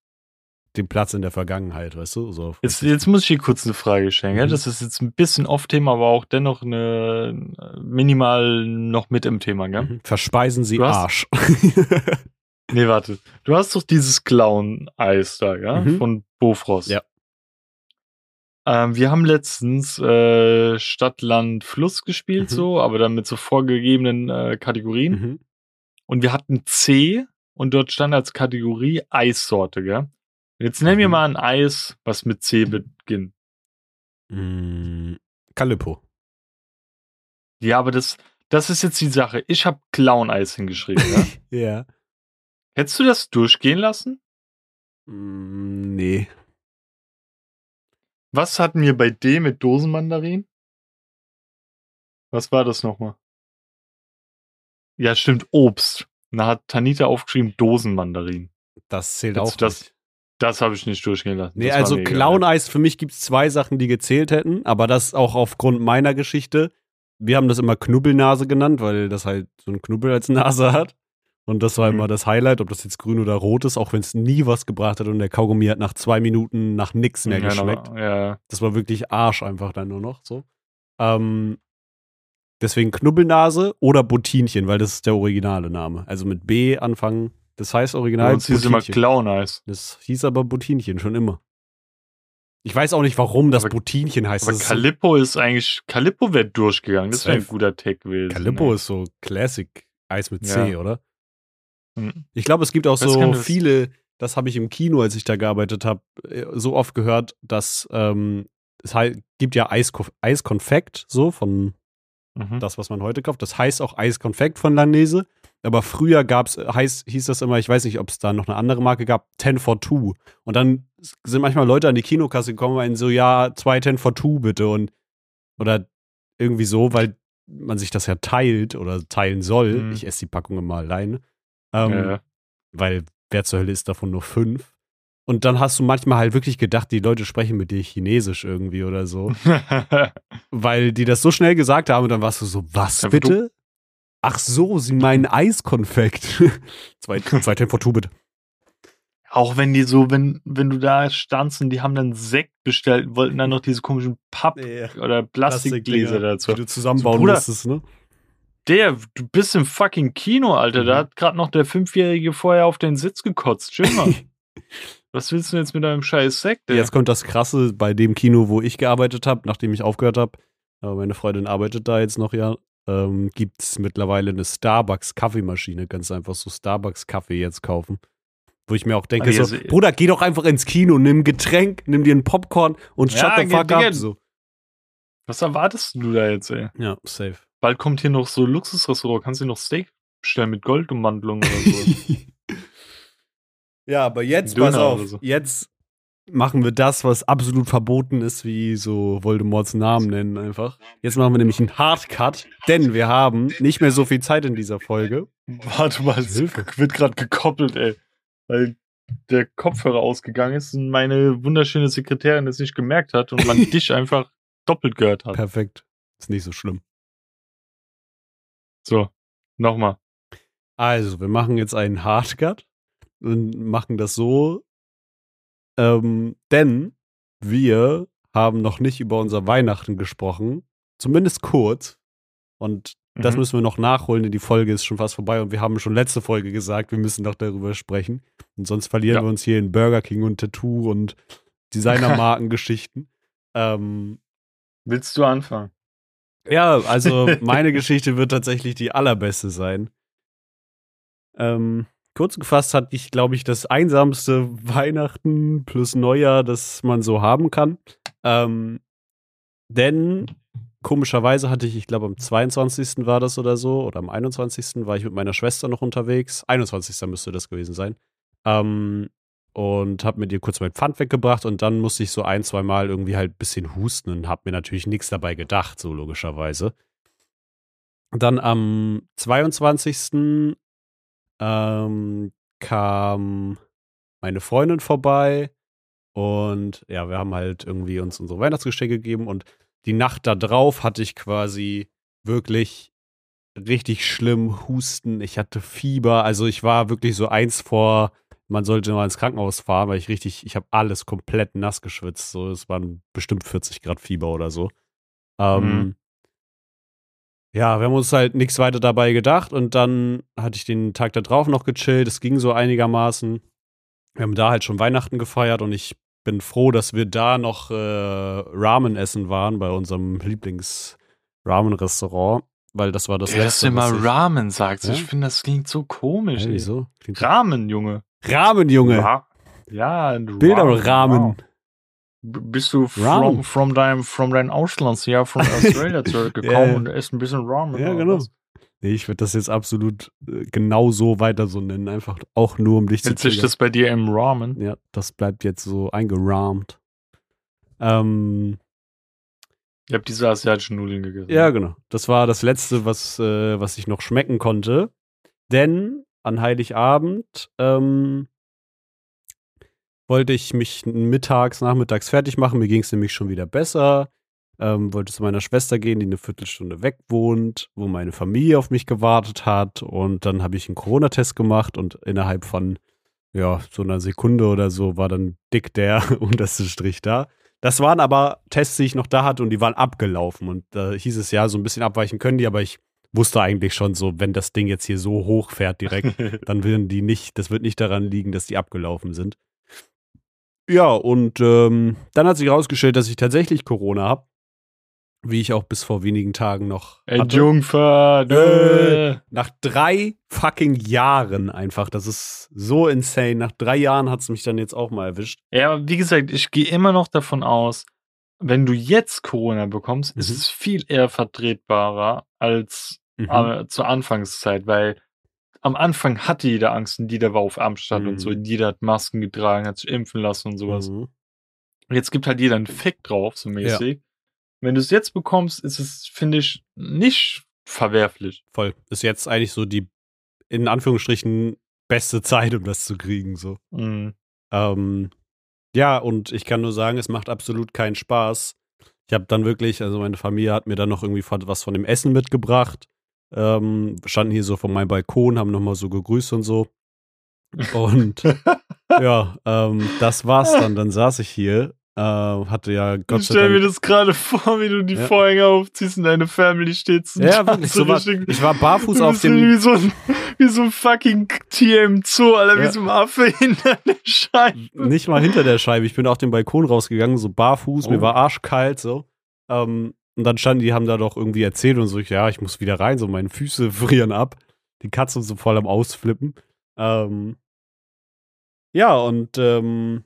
den Platz in der Vergangenheit, weißt du? So, Jetzt, jetzt muss ich hier kurz eine Frage stellen. Mhm. Das ist jetzt ein bisschen off-Thema, aber auch dennoch eine minimal noch mit im Thema, gell? Mhm. Verspeisen Sie Arsch. Nee, warte. Du hast doch dieses Clown-Eis da, ja? Mhm. Von Bofrost. Ja. Ähm, wir haben letztens äh, Stadt, Land, Fluss gespielt, Mhm. so, aber dann mit so vorgegebenen äh, Kategorien. mhm. Und wir hatten C und dort stand als Kategorie Eissorte, gell? Jetzt nenn mir Mhm. mal ein Eis, was mit C beginnt. Mm, Calippo. Ja, aber das, das ist jetzt die Sache. Ich habe Clown-Eis hingeschrieben, ja? Ja. Hättest du das durchgehen lassen? Mm, nee. Was hatten wir bei D mit Dosenmandarin? Was war das nochmal? Ja, stimmt, Obst. Da hat Tanita aufgeschrieben Dosenmandarin. Das zählt Jetzt auch das- nicht. Das habe ich nicht durchgehen lassen. Nee, Das also. Clown-Eis, für mich gibt es zwei Sachen, die gezählt hätten, aber das auch aufgrund meiner Geschichte. Wir haben das immer Knubbelnase genannt, weil das halt so ein Knubbel als Nase hat. Und das war Mhm. immer das Highlight, ob das jetzt grün oder rot ist, auch wenn es nie was gebracht hat und der Kaugummi hat nach zwei Minuten nach nichts mehr ja, geschmeckt. na, ja, Das war wirklich Arsch einfach dann nur noch so. Ähm, Deswegen Knubbelnase oder Bottinchen, weil das ist der originale Name. Also mit B anfangen. Das heißt original. Uns hieß immer. Clown Eis. Das hieß aber Bottinchen schon immer. Ich weiß auch nicht, warum das Aber- Bottinchen heißt. Aber Das ist Calippo ist eigentlich, Calippo wäre durchgegangen. Das wäre ein guter Tag gewesen. so, Calippo ey. ist so Classic Eis mit C, Ja. oder? Mhm. Ich glaube, es gibt auch Was so das? viele, das habe ich im Kino, als ich da gearbeitet habe, so oft gehört, dass ähm, es halt, gibt ja Eisko- Eiskonfekt, so von Mhm. das, was man heute kauft. Das heißt auch Eiskonfekt von Langnese. Aber früher gab's, heiß, hieß das immer, ich weiß nicht, ob es da noch eine andere Marke gab, 10 for 2. Und dann sind manchmal Leute an die Kinokasse gekommen und meinen so, ja, zwei 10 for 2 bitte. Und, oder irgendwie so, weil man sich das ja teilt oder teilen soll. Mhm. Ich esse die Packung immer alleine. Ähm, Ja. weil wer zur Hölle ist davon nur fünf? Und dann hast du manchmal halt wirklich gedacht, die Leute sprechen mit dir Chinesisch irgendwie oder so, weil die das so schnell gesagt haben und dann warst du so, was Ja, bitte? Ach so, sie meinen Eiskonfekt. zwei, zwei two bitte. Auch wenn die so, wenn, wenn du da standst und die haben dann Sekt bestellt, wollten dann noch diese komischen Papp- oder Plastikgläser dazu. Die du zusammenbauen So, Bruder, musstest, ne? Der, du bist im fucking Kino, Alter. Da Mhm. hat gerade noch der Fünfjährige vorher auf den Sitz gekotzt. Chill mal. Was willst du denn jetzt mit deinem scheiß Sekt? ey? Jetzt kommt das Krasse bei dem Kino, wo ich gearbeitet habe, nachdem ich aufgehört habe. Aber meine Freundin arbeitet da jetzt noch ja. Ähm, Gibt es mittlerweile eine Starbucks-Kaffeemaschine. Kannst einfach so Starbucks-Kaffee jetzt kaufen. Wo ich mir auch denke, Also so, Bruder, geh doch einfach ins Kino, nimm ein Getränk, nimm dir ein Popcorn und Ja, shut the fuck up. So. Was erwartest du da jetzt, ey? Ja, safe. Bald kommt hier noch so ein Luxusrestaurant. Kannst du noch Steak bestellen mit Goldummantelung oder so? ja, aber jetzt, Döner pass auf, so. jetzt machen wir das, was absolut verboten ist, wie so Voldemorts Namen nennen einfach. Jetzt machen wir nämlich einen Hardcut, denn wir haben nicht mehr so viel Zeit in dieser Folge. Warte mal, Hilfe. wird gerade gekoppelt, ey. Weil der Kopfhörer ausgegangen ist und meine wunderschöne Sekretärin das nicht gemerkt hat und man dich einfach doppelt gehört hat. Perfekt. Ist nicht so schlimm. So, nochmal. Also, wir machen jetzt einen Hardcut und machen das so, ähm, denn wir haben noch nicht über unser Weihnachten gesprochen, zumindest kurz. Und das Mhm. müssen wir noch nachholen, denn die Folge ist schon fast vorbei und wir haben schon letzte Folge gesagt, wir müssen noch darüber sprechen. Und sonst verlieren Ja. wir uns hier in Burger King und Tattoo und Designermarkengeschichten. ähm, Willst du anfangen? Ja, also meine Geschichte wird tatsächlich die allerbeste sein. Ähm, kurz gefasst hatte ich, glaube ich, das einsamste Weihnachten plus Neujahr, das man so haben kann. Ähm, denn komischerweise hatte ich, ich glaube, am 22. war das oder so, oder am 21. war ich mit meiner Schwester noch unterwegs. 21. müsste das gewesen sein. Ähm, und habe mit ihr kurz mein Pfand weggebracht und dann musste ich so ein, zwei Mal irgendwie halt ein bisschen husten und habe mir natürlich nichts dabei gedacht, so logischerweise. Dann am 22. Ähm, kam meine Freundin vorbei und ja, wir haben halt irgendwie uns unsere Weihnachtsgeschenke gegeben und die Nacht da drauf hatte ich quasi wirklich richtig schlimm Husten. Ich hatte Fieber, also ich war wirklich so eins vor, man sollte mal ins Krankenhaus fahren, weil ich richtig, ich habe alles komplett nass geschwitzt. So, es waren bestimmt 40 Grad Fieber oder so. Ähm, Mhm. Ja, wir haben uns halt nichts weiter dabei gedacht und dann hatte ich den Tag da drauf noch gechillt. Es ging so einigermaßen. Wir haben da halt schon Weihnachten gefeiert und ich bin froh, dass wir da noch äh, Ramen essen waren bei unserem Lieblings-Ramen-Restaurant, weil das war das dass letzte. du immer was ich- Ramen sagst. Ja? Ich finde, das klingt so komisch. Ey. wieso? Ramen, Junge. Ramen, Junge. Ra ja, ein Bilder Ramen, Ramen. wow. Bist du from, from deinem from deinem Auslandsjahr von Australia zurückgekommen Ja, und isst ein bisschen Ramen? Ja, genau. was? Nee, ich würde das jetzt absolut äh, genau so weiter so nennen. Einfach auch nur, um dich zu Nennt sich das bei dir im Ramen? Ja, das bleibt jetzt so eingerahmt. Ähm, Ihr habt diese asiatischen Nudeln gegessen. ja, genau. Das war das Letzte, was, äh, was ich noch schmecken konnte. Denn an Heiligabend ähm, wollte ich mich mittags, nachmittags fertig machen. Mir ging es nämlich schon wieder besser. Ähm, wollte zu meiner Schwester gehen, die eine Viertelstunde weg wohnt, wo meine Familie auf mich gewartet hat. Und dann habe ich einen Corona-Test gemacht und innerhalb von ja, so einer Sekunde oder so war dann dick der unterste Strich da. Das waren aber Tests, die ich noch da hatte und die waren abgelaufen. Und da hieß es ja, so ein bisschen abweichen können die, aber ich wusste eigentlich schon so, wenn das Ding jetzt hier so hoch fährt direkt, dann würden die nicht, das wird nicht daran liegen, dass die abgelaufen sind. Ja, und ähm, dann hat sich herausgestellt, dass ich tatsächlich Corona habe. Wie ich auch bis vor wenigen Tagen noch. Ey, Jungfahrt! Äh, nach drei fucking Jahren einfach. Das ist so insane. Nach drei Jahren hat es mich dann jetzt auch mal erwischt. Ja, aber wie gesagt, ich gehe immer noch davon aus, wenn du jetzt Corona bekommst, Mhm. ist es viel eher vertretbarer als Mhm. äh, zur Anfangszeit, weil am Anfang hatte jeder Angst und jeder war auf Amstadt Mhm. und so. Jeder hat Masken getragen, hat sich impfen lassen und sowas. Mhm. Und Jetzt gibt halt jeder einen Fick drauf, so mäßig. Wenn du es jetzt bekommst, ist es, finde ich, nicht verwerflich. Voll. Ist jetzt eigentlich so die, in Anführungsstrichen, beste Zeit, um das zu kriegen. So. Mhm. Ähm, ja, und ich kann nur sagen, es macht absolut keinen Spaß. Ich habe dann wirklich, also meine Familie hat mir dann noch irgendwie was von dem Essen mitgebracht. Ähm, standen hier so vor meinem Balkon, haben nochmal so gegrüßt und so. Und ja, ähm, das war's dann. Dann saß ich hier, äh, hatte ja Gott ich sei stell mir Dank. das gerade vor, wie du die Ja. Vorhänge aufziehst und deine Family steht so Ja, wirklich, so war, richtig- ich war barfuß auf dem. wie so ein, wie so ein fucking Tier im Zoo, Alter, Ja. wie so ein Affe hinter der Scheibe. nicht mal hinter der Scheibe. Ich bin auf den Balkon rausgegangen, so barfuß, mir Oh. war arschkalt so. Ähm, und dann standen die, haben da doch irgendwie erzählt und so, ich, ja, ich muss wieder rein, so meine Füße frieren ab. Die Katze so voll am Ausflippen. Ähm, ja, und ähm,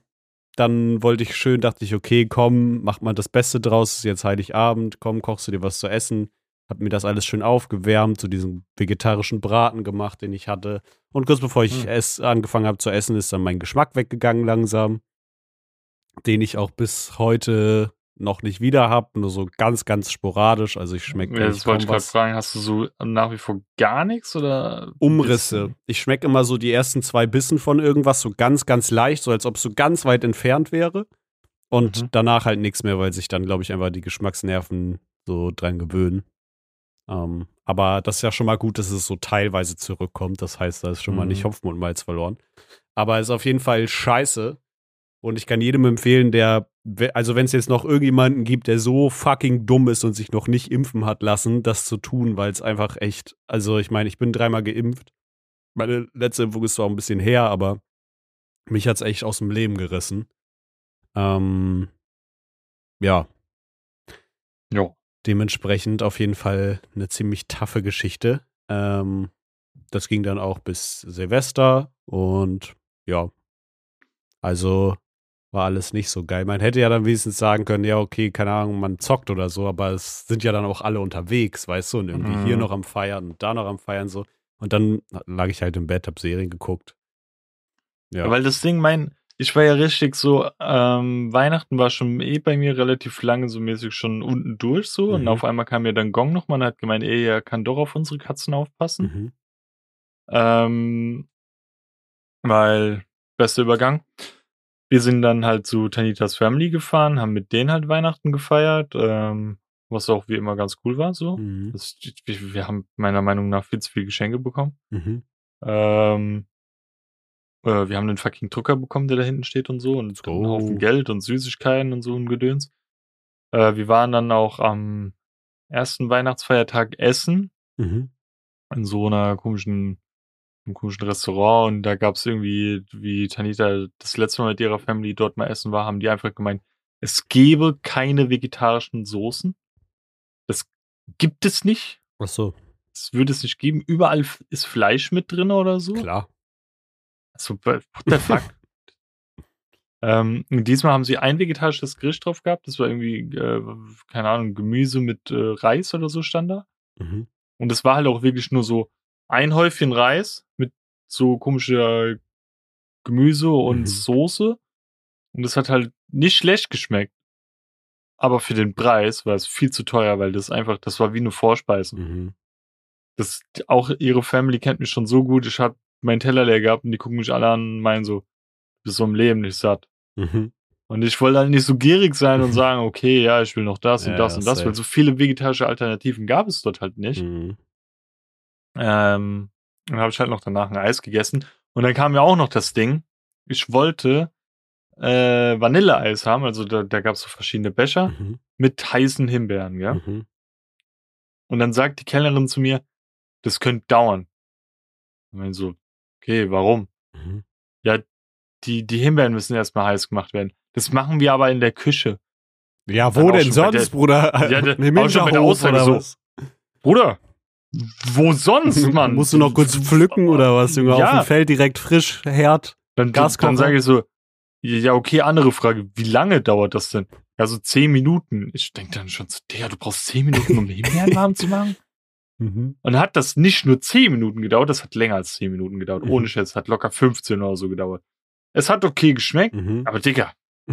dann wollte ich schön, dachte ich, okay, komm, mach mal das Beste draus, ist jetzt Heiligabend, komm, kochst du dir was zu essen. Hab mir das alles schön aufgewärmt, so diesen vegetarischen Braten gemacht, den ich hatte. Und kurz bevor ich Hm. es angefangen habe zu essen, ist dann mein Geschmack weggegangen langsam, den ich auch bis heute noch nicht wieder habe, nur so ganz, ganz sporadisch. Also ich schmecke Ja, das wollte ich gerade fragen, hast du so nach wie vor gar nichts oder? Umrisse. Ich schmecke immer so die ersten zwei Bissen von irgendwas so ganz, ganz leicht, so als ob es so ganz weit entfernt wäre. Und Mhm. danach halt nichts mehr, weil sich dann, glaube ich, einfach die Geschmacksnerven so dran gewöhnen. Ähm, aber das ist ja schon mal gut, dass es so teilweise zurückkommt. Das heißt, da ist schon mal Mhm. nicht Hopfen und Malz verloren. Aber es ist auf jeden Fall scheiße. Und ich kann jedem empfehlen, der, also wenn es jetzt noch irgendjemanden gibt, der so fucking dumm ist und sich noch nicht impfen hat lassen, das zu tun, weil es einfach echt, also ich meine, ich bin dreimal geimpft. Meine letzte Impfung ist zwar ein bisschen her, aber mich hat es echt aus dem Leben gerissen. Ähm, ja, Ja. dementsprechend auf jeden Fall eine ziemlich taffe Geschichte. Ähm, das ging dann auch bis Silvester und ja, also war alles nicht so geil. Man hätte ja dann wenigstens sagen können, ja, okay, keine Ahnung, man zockt oder so, aber es sind ja dann auch alle unterwegs, weißt du, und irgendwie Mhm. hier noch am Feiern und da noch am Feiern so. Und dann lag ich halt im Bett, hab Serien geguckt. Ja. Weil das Ding, mein, ich war ja richtig so, ähm, Weihnachten war schon eh bei mir relativ lange so mäßig schon unten durch so und Mhm. auf einmal kam mir dann Gong nochmal und hat gemeint, ey, er kann doch auf unsere Katzen aufpassen. mhm. Ähm, weil, bester Übergang. Wir sind dann halt zu Tanitas Family gefahren, haben mit denen halt Weihnachten gefeiert, ähm, was auch wie immer ganz cool war, so. Mhm. Das, wir, wir haben meiner Meinung nach viel zu viele Geschenke bekommen. Mhm. Ähm, äh, wir haben den fucking Drucker bekommen, der da hinten steht und so und go. einen Haufen Geld und Süßigkeiten und so ein Gedöns. Äh, wir waren dann auch am ersten Weihnachtsfeiertag essen Mhm. in so einer komischen, einem komischen Restaurant und da gab es irgendwie, wie Tanita das letzte Mal mit ihrer Family dort mal essen war, haben die einfach gemeint, es gäbe keine vegetarischen Soßen. Das gibt es nicht. Ach so, Es würde es nicht geben. Überall ist Fleisch mit drin oder so. klar. Also, what the fuck? ähm, diesmal haben sie ein vegetarisches Gericht drauf gehabt. Das war irgendwie, äh, keine Ahnung, Gemüse mit äh, Reis oder so stand da. Mhm. Und es war halt auch wirklich nur so ein Häufchen Reis mit so komischer Gemüse und Mhm. Soße. Und es hat halt nicht schlecht geschmeckt. Aber für den Preis war es viel zu teuer, weil das einfach, das war wie eine Vorspeise. Mhm. Das, auch ihre Family kennt mich schon so gut. Ich hab meinen Teller leer gehabt und die gucken mich alle an und meinen so, du bist so im Leben nicht satt. Mhm. Und ich wollte halt nicht so gierig sein und sagen, okay, ja, ich will noch das und Ja, das und das, weil so viele vegetarische Alternativen gab es dort halt nicht. Mhm. Ähm, dann habe ich halt noch danach ein Eis gegessen. Und dann kam ja auch noch das Ding, ich wollte äh, Vanilleeis haben. Also da, da gab es so verschiedene Becher Mhm. mit heißen Himbeeren, ja. Mhm. Und dann sagt die Kellnerin zu mir, das könnte dauern. Und ich so, okay, warum? Mhm. Die, die Himbeeren müssen erstmal heiß gemacht werden. Das machen wir aber in der Küche. Ja, Dann wo denn sonst, der- Bruder? Ja, der- auch schon bei der Aussage so. Bruder, wo sonst, Mann? Musst du noch kurz pflücken oder was, Junge? Ja. Auf dem Feld direkt frisch, Herd. Dann, Gaskocher? dann sage ich so, ja, okay, andere Frage. Wie lange dauert das denn? Ja, so zehn Minuten. Ich denke dann schon so, der, du brauchst zehn Minuten, um Himbeeren warm zu machen? Mhm. Und hat das nicht nur 10 Minuten gedauert, das hat länger als 10 Minuten gedauert. Mhm. Ohne Schätz, hat locker 15 oder so gedauert. Es hat okay geschmeckt, Mhm. aber Digga,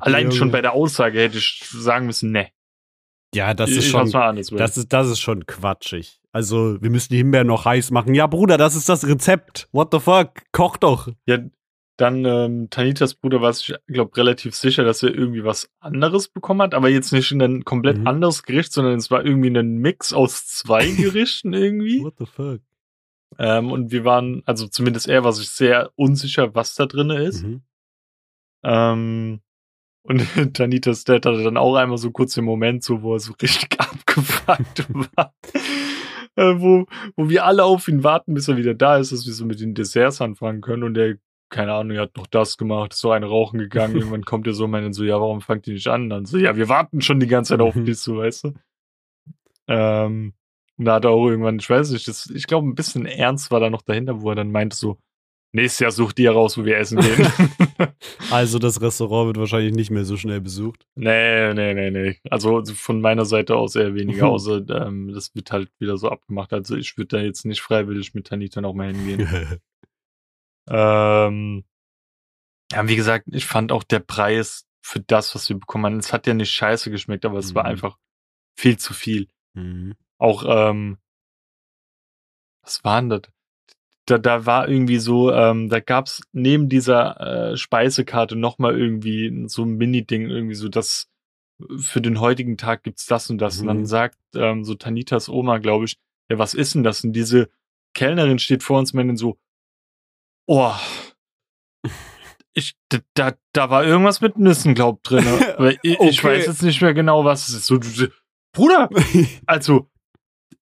allein schon bei der Aussage hätte ich sagen müssen, ne. Ja, das ich, ist schon, das ist, das ist schon quatschig. Also, wir müssen die Himbeeren noch heiß machen. Ja, Bruder, das ist das Rezept. What the fuck? Koch doch. Ja, dann ähm, Tanitas Bruder war sich, glaube relativ sicher, dass er irgendwie was anderes bekommen hat, aber jetzt nicht in ein komplett Mhm. anderes Gericht, sondern es war irgendwie ein Mix aus zwei Gerichten irgendwie. What the fuck? ähm, und wir waren, also zumindest er war sich sehr unsicher, was da drin ist. Mhm. Ähm, und Tanitas Dad hatte dann auch einmal so kurz den Moment, so, wo er so richtig abgefuckt war. äh, wo, wo wir alle auf ihn warten, bis er wieder da ist, dass wir so mit den Desserts anfangen können. Und der, keine Ahnung, er hat noch das gemacht, ist so eine rauchen gegangen. Irgendwann kommt er so und meint so, ja, warum fangt ihr nicht an? Dann so, ja, wir warten schon die ganze Zeit auf Mhm. dich, so, weißt du. Ähm, und da hat er auch irgendwann, ich weiß nicht, das, ich glaube, ein bisschen ernst war da noch dahinter, wo er dann meinte so, nächstes Jahr sucht ihr raus, wo wir essen gehen. Also, das Restaurant wird wahrscheinlich nicht mehr so schnell besucht. Nee, nee, nee, nee. Also von meiner Seite aus eher weniger, Mhm. außer ähm, das wird halt wieder so abgemacht. Also ich würde da jetzt nicht freiwillig mit Tanita noch mal hingehen. ähm, ja, wie gesagt, ich fand auch der Preis für das, was wir bekommen haben, es hat ja nicht scheiße geschmeckt, aber es war Mhm. einfach viel zu viel. Mhm. Auch, ähm, was war denn das? Da, da war irgendwie so, ähm, da gab's neben dieser äh, Speisekarte nochmal irgendwie so ein Mini-Ding, irgendwie so, das für den heutigen Tag gibt's das und das. Und dann Mhm. sagt ähm, so Tanitas Oma, glaube ich, ja, was ist denn das? Und diese Kellnerin steht vor uns dann so, oh, ich, da, da, war irgendwas mit Nüssen, glaub, drin. Ich, ich Okay. weiß jetzt nicht mehr genau, was es ist. So, Bruder, also,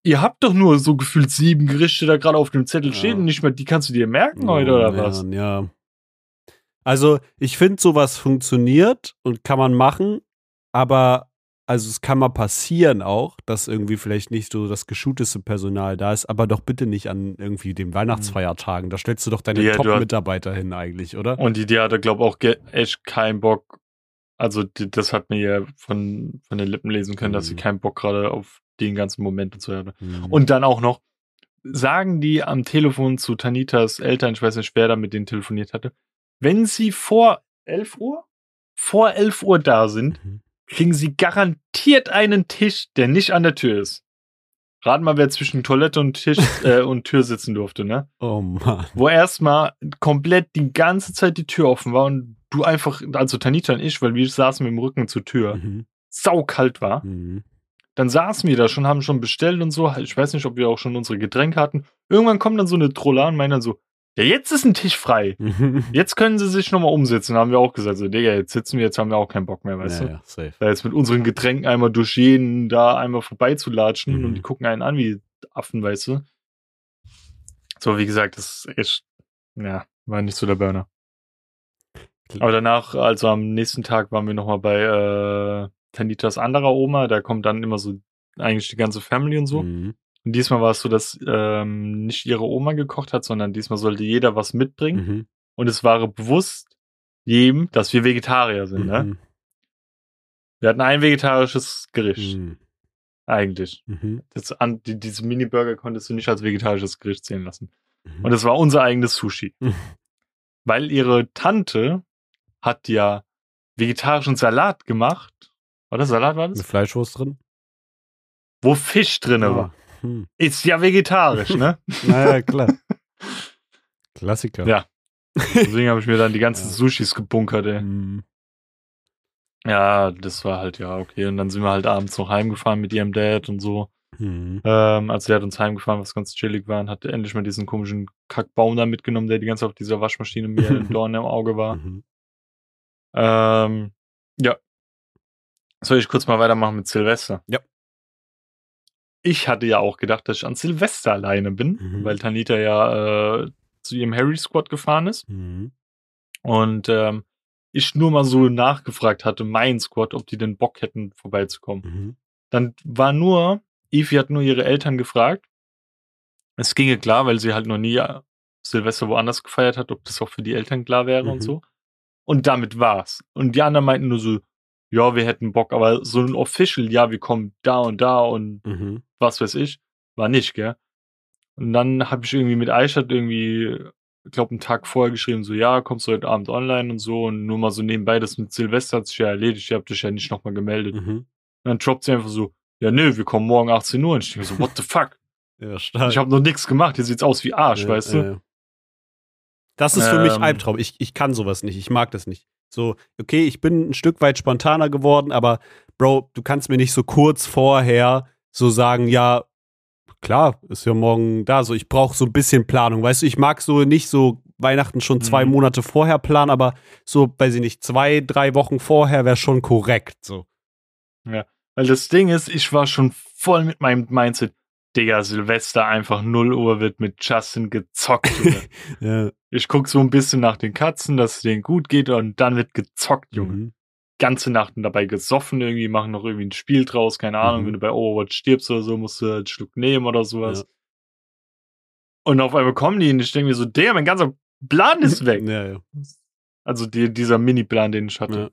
ihr habt doch nur so gefühlt sieben Gerichte da gerade auf dem Zettel Ja. stehen und nicht mal, die kannst du dir merken heute oder Oh, was? Ja. Also, ich finde, sowas funktioniert und kann man machen, aber also es kann mal passieren auch, dass irgendwie vielleicht nicht so das geschulteste Personal da ist, aber doch bitte nicht an irgendwie den Weihnachtsfeiertagen. Da stellst du doch deine Ja, Top-Mitarbeiter hin eigentlich, oder? Und die, die hatte, glaube auch ge- echt keinen Bock. Also, die, das hat mir ja von, von den Lippen lesen können, dass sie Mhm. keinen Bock gerade auf den ganzen Moment und so hatte. Mhm. Und dann auch noch, sagen die am Telefon zu Tanitas Eltern, ich weiß nicht, wer da mit denen telefoniert hatte, wenn sie vor 11 Uhr, vor 11 Uhr da sind, Mhm. kriegen sie garantiert einen Tisch, der nicht an der Tür ist. Rat mal, wer zwischen Toilette und Tisch äh, und Tür sitzen durfte, ne? Oh Mann. Wo erstmal komplett die ganze Zeit die Tür offen war und du einfach, also Tanita und ich, weil wir saßen mit dem Rücken zur Tür, Mhm. saukalt war. Mhm. Dann saßen wir da schon, haben schon bestellt und so. Ich weiß nicht, ob wir auch schon unsere Getränke hatten. Irgendwann kommt dann so eine Troller und meint dann so, ja, jetzt ist ein Tisch frei. Jetzt können sie sich nochmal umsetzen. Haben wir auch gesagt, so, Digga, jetzt sitzen wir, jetzt haben wir auch keinen Bock mehr, weißt ja, du? ja, safe. Da jetzt mit unseren Getränken einmal durch jeden da einmal vorbeizulatschen Mhm. und die gucken einen an wie Affen, weißt du? So, wie gesagt, das ist echt, ja, war nicht so der Burner. Aber danach, also am nächsten Tag waren wir nochmal bei äh, Tanitas anderer Oma, da kommt dann immer so eigentlich die ganze Family und so. Mhm. Und diesmal war es so, dass ähm, nicht ihre Oma gekocht hat, sondern diesmal sollte jeder was mitbringen. Mhm. Und es war bewusst jedem, dass wir Vegetarier sind. Ne? Mhm. Wir hatten ein vegetarisches Gericht, Mhm. eigentlich. Mhm. Das, an, die, diese Mini-Burger konntest du nicht als vegetarisches Gericht zählen lassen. Mhm. Und es war unser eigenes Sushi. Weil ihre Tante hat ja vegetarischen Salat gemacht. Oder Salat war Mit das? Fleischwurst drin? Wo Fisch drin Ah. war. Hm. Ist ja vegetarisch, ne? Naja, klar. Klassiker. Ja. Deswegen habe ich mir dann die ganzen Ja. Sushis gebunkert, ey. Mhm. Ja, das war halt, ja, okay. Und dann sind wir halt abends noch heimgefahren mit ihrem Dad und so. Mhm. Ähm, also der hat uns heimgefahren, was ganz chillig war und hat endlich mal diesen komischen Kackbaum da mitgenommen, der die ganze Zeit auf dieser Waschmaschine mir ein Dorn im Auge war. Mhm. Ähm, ja. Soll ich kurz mal weitermachen mit Silvester? Ja. Ich hatte ja auch gedacht, dass ich an Silvester alleine bin, Mhm. weil Tanita ja äh, zu ihrem Harry Squad gefahren ist. Mhm. Und ähm, ich nur mal so nachgefragt hatte, mein Squad, ob die den Bock hätten, vorbeizukommen. Mhm. Dann war nur, Evie hat nur ihre Eltern gefragt. Es ginge klar, weil sie halt noch nie äh, Silvester woanders gefeiert hat, ob das auch für die Eltern klar wäre Mhm. und so. Und damit war's. Und die anderen meinten nur so, ja, wir hätten Bock, aber so ein Official, ja, wir kommen da und da und Mhm. was weiß ich, war nicht, gell? Und dann habe ich irgendwie mit Aishat irgendwie, ich glaube, einen Tag vorher geschrieben, so, ja, kommst du heute Abend online und so und nur mal so nebenbei, das mit Silvester hat sich ja erledigt, ihr habt dich ja nicht nochmal gemeldet. Und Mhm. dann droppt sie einfach so, ja, nö, wir kommen morgen 18 Uhr. Und ich denke so, what the fuck? Ja, stark. Ich habe noch nichts gemacht, hier sieht's aus wie Arsch, Ja, weißt du? ja. Das ist für mich Ähm. Albtraum. Ich, ich kann sowas nicht. Ich mag das nicht. So, okay, ich bin ein Stück weit spontaner geworden, aber Bro, du kannst mir nicht so kurz vorher so sagen, ja, klar, ist ja morgen da. So, ich brauche so ein bisschen Planung. Weißt du, ich mag so nicht so Weihnachten schon zwei Mhm. Monate vorher planen, aber so, weiß ich nicht, zwei, drei Wochen vorher wäre schon korrekt. So. Weil das Ding ist, ich war schon voll mit meinem Mindset, Digga, Silvester einfach 0 Uhr wird mit Justin gezockt. Junge. Ja. ich guck so ein bisschen nach den Katzen, dass es denen gut geht und dann wird gezockt, Junge. Mhm. Ganze Nacht dabei gesoffen irgendwie, machen noch irgendwie ein Spiel draus, keine Ahnung, Mhm. wenn du bei Overwatch stirbst oder so, musst du halt einen Schluck nehmen oder sowas. Ja. Und auf einmal kommen die und ich denke mir so, Digga, mein ganzer Plan ist weg. Ja, ja. Also die, dieser Mini-Plan, den ich hatte.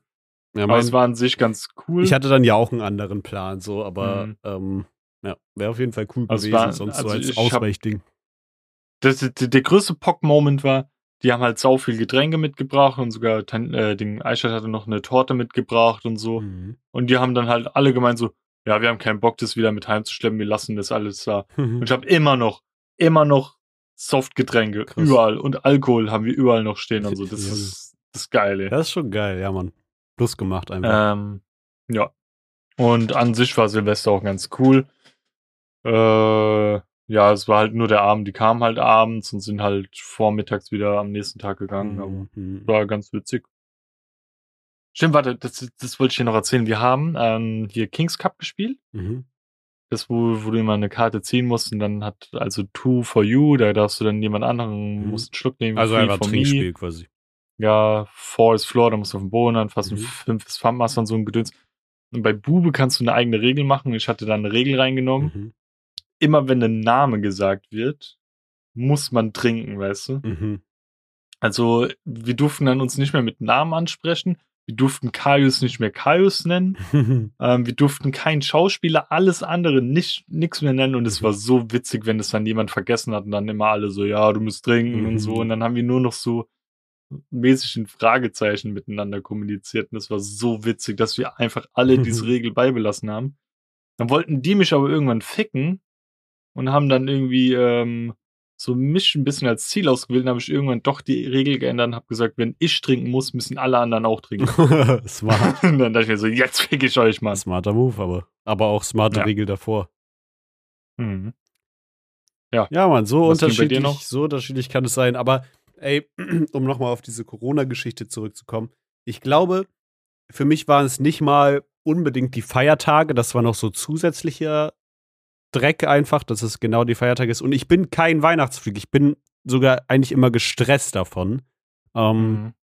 Ja. ja Aber es war an sich ganz cool. ich hatte dann ja auch einen anderen Plan, so, aber Mhm. ähm, ja, wäre auf jeden Fall cool Also es gewesen, war- sonst also so als Ausweichding. das, der, der größte Pock-Moment war, die haben halt sau viel Getränke mitgebracht und sogar äh, den Eichert hatte noch eine Torte mitgebracht und so. Mhm. Und die haben dann halt alle gemeint so, ja, wir haben keinen Bock, das wieder mit heimzuschleppen, wir lassen das alles da. Und ich habe immer noch, immer noch Softgetränke, Krass. überall. Und Alkohol haben wir überall noch stehen und so. Das Ja. ist das Geile. Das ist schon geil, ja, Mann. Plus gemacht einfach. Ähm, ja. Und an sich war Silvester auch ganz cool. Äh, ja, es war halt nur der Abend. Die kamen halt abends und sind halt vormittags wieder am nächsten Tag gegangen. Aber Mhm. war ganz witzig. Stimmt, warte, das, das wollte ich dir noch erzählen. Wir haben ähm, hier Kings Cup gespielt. Mhm. Das, wo, wo du immer eine Karte ziehen musst und dann hat also Two for You, da darfst du dann jemand anderen, Mhm. musst einen Schluck nehmen. Also einfach. Trinkspiel quasi. Ja, Four ist Floor, da musst du auf den Boden anfassen, Mhm. fünf ist Thumbmaster und so ein Gedöns. Und bei Bube kannst du eine eigene Regel machen. Ich hatte da eine Regel reingenommen. Mhm. Immer wenn ein Name gesagt wird, muss man trinken, weißt du? Mhm. Also, wir durften dann uns nicht mehr mit Namen ansprechen. Wir durften Kaius nicht mehr Kaius nennen. Ähm, wir durften keinen Schauspieler, alles andere nicht nix mehr nennen. Und es Mhm. war so witzig, wenn das dann jemand vergessen hat und dann immer alle so, ja, du musst trinken und so. Mhm. Und dann haben wir nur noch so mäßig in Fragezeichen miteinander kommuniziert. Und das war so witzig, dass wir einfach alle diese Regel beibelassen haben. Dann wollten die mich aber irgendwann ficken und haben dann irgendwie ähm, so mich ein bisschen als Ziel ausgewählt. Dann habe ich irgendwann doch die Regel geändert und habe gesagt, wenn ich trinken muss, müssen alle anderen auch trinken. Smart. und dann dachte ich mir so, jetzt fick ich euch, Mann. Smarter Move, aber. Aber auch smarte Ja. Regel davor. Mhm. Ja, Mann, so Was unterschiedlich, so unterschiedlich kann es sein. Aber ey, um nochmal auf diese Corona-Geschichte zurückzukommen, ich glaube, für mich waren es nicht mal unbedingt die Feiertage, das war noch so zusätzlicher Dreck einfach, dass es genau die Feiertage ist. Und ich bin kein Weihnachtsfreak, ich bin sogar eigentlich immer gestresst davon. Ähm, Mhm.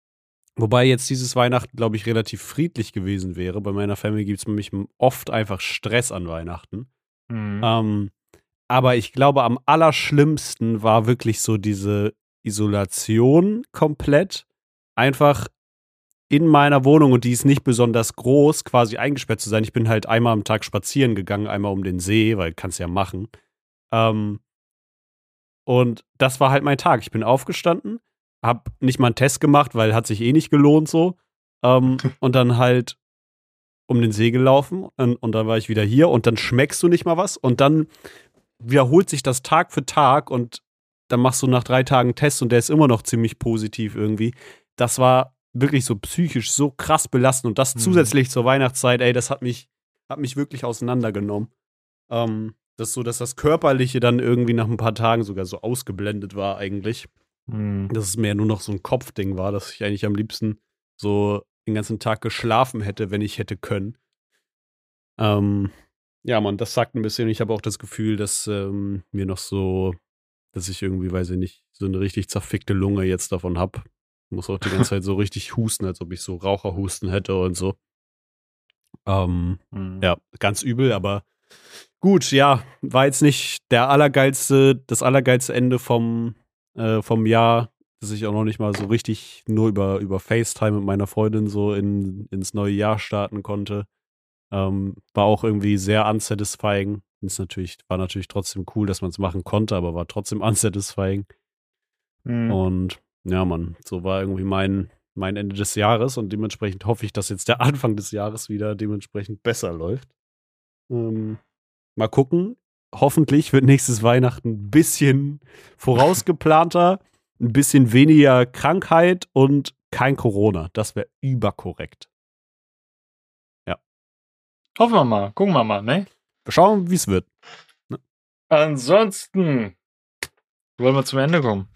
Wobei jetzt dieses Weihnachten, glaube ich, relativ friedlich gewesen wäre. Bei meiner Family gibt es nämlich oft einfach Stress an Weihnachten. Mhm. Ähm, aber ich glaube, am allerschlimmsten war wirklich so diese Isolation komplett. Einfach in meiner Wohnung und die ist nicht besonders groß, quasi eingesperrt zu sein. Ich bin halt einmal am Tag spazieren gegangen, einmal um den See, weil kannst ja machen. Ähm, und das war halt mein Tag. Ich bin aufgestanden, hab nicht mal einen Test gemacht, weil hat sich eh nicht gelohnt so. Ähm, und dann halt um den See gelaufen und, und dann war ich wieder hier und dann schmeckst du nicht mal was und dann wiederholt sich das Tag für Tag und dann machst du nach drei Tagen einen Test und der ist immer noch ziemlich positiv irgendwie. Das war wirklich so psychisch so krass belastend und das Mhm. zusätzlich zur Weihnachtszeit, ey, das hat mich, hat mich wirklich auseinandergenommen. Ähm, das so, dass das Körperliche dann irgendwie nach ein paar Tagen sogar so ausgeblendet war eigentlich Mhm. dass es mehr nur noch so ein Kopfding war, dass ich eigentlich am liebsten so den ganzen Tag geschlafen hätte, wenn ich hätte können. Ähm, ja, man, das sagt ein bisschen. Ich habe auch das Gefühl, dass ähm, mir noch so, dass ich irgendwie, weiß ich nicht, so eine richtig zerfickte Lunge jetzt davon habe. Muss auch die ganze Zeit so richtig husten, als ob ich so Raucherhusten hätte und so. Ähm, mhm. Ja, ganz übel, aber gut, ja, war jetzt nicht der allergeilste, das allergeilste Ende vom, äh, vom Jahr, dass ich auch noch nicht mal so richtig nur über, über FaceTime mit meiner Freundin so in, ins neue Jahr starten konnte. Ähm, war auch irgendwie sehr unsatisfying. Ist natürlich, war natürlich trotzdem cool, dass man es machen konnte, aber war trotzdem unsatisfying. Mhm. Und ja, Mann, so war irgendwie mein, mein Ende des Jahres und dementsprechend hoffe ich, dass jetzt der Anfang des Jahres wieder dementsprechend besser läuft. Ähm, mal gucken. Hoffentlich wird nächstes Weihnachten ein bisschen vorausgeplanter, ein bisschen weniger Krankheit und kein Corona. Das wäre überkorrekt. Hoffen wir mal, gucken wir mal, ne? Wir schauen, wie es wird. Ne? Ansonsten wollen wir zum Ende kommen.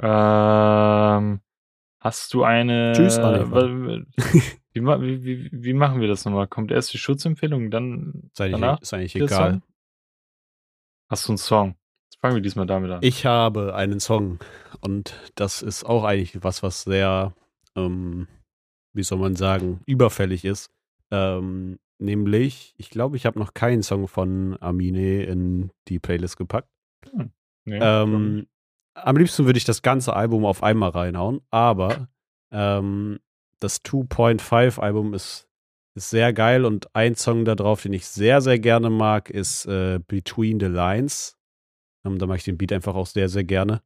Ähm, hast du eine. Tschüss, Anne. Wie, wie, wie, wie, machen wir das nochmal? Kommt erst die Schutzempfehlung, dann ist eigentlich, danach? Ist eigentlich egal. Hast du einen Song? Jetzt fangen wir diesmal damit an. Ich habe einen Song und das ist auch eigentlich was, was sehr, ähm, wie soll man sagen, überfällig ist. Ähm, nämlich, ich glaube, ich habe noch keinen Song von Amine in die Playlist gepackt. Hm. Nee, ähm, am liebsten würde ich das ganze Album auf einmal reinhauen, aber ähm, das 2.5 Album ist, ist sehr geil und ein Song da drauf, den ich sehr, sehr gerne mag, ist äh, Between the Lines. Ähm, da mag ich den Beat einfach auch sehr, sehr gerne.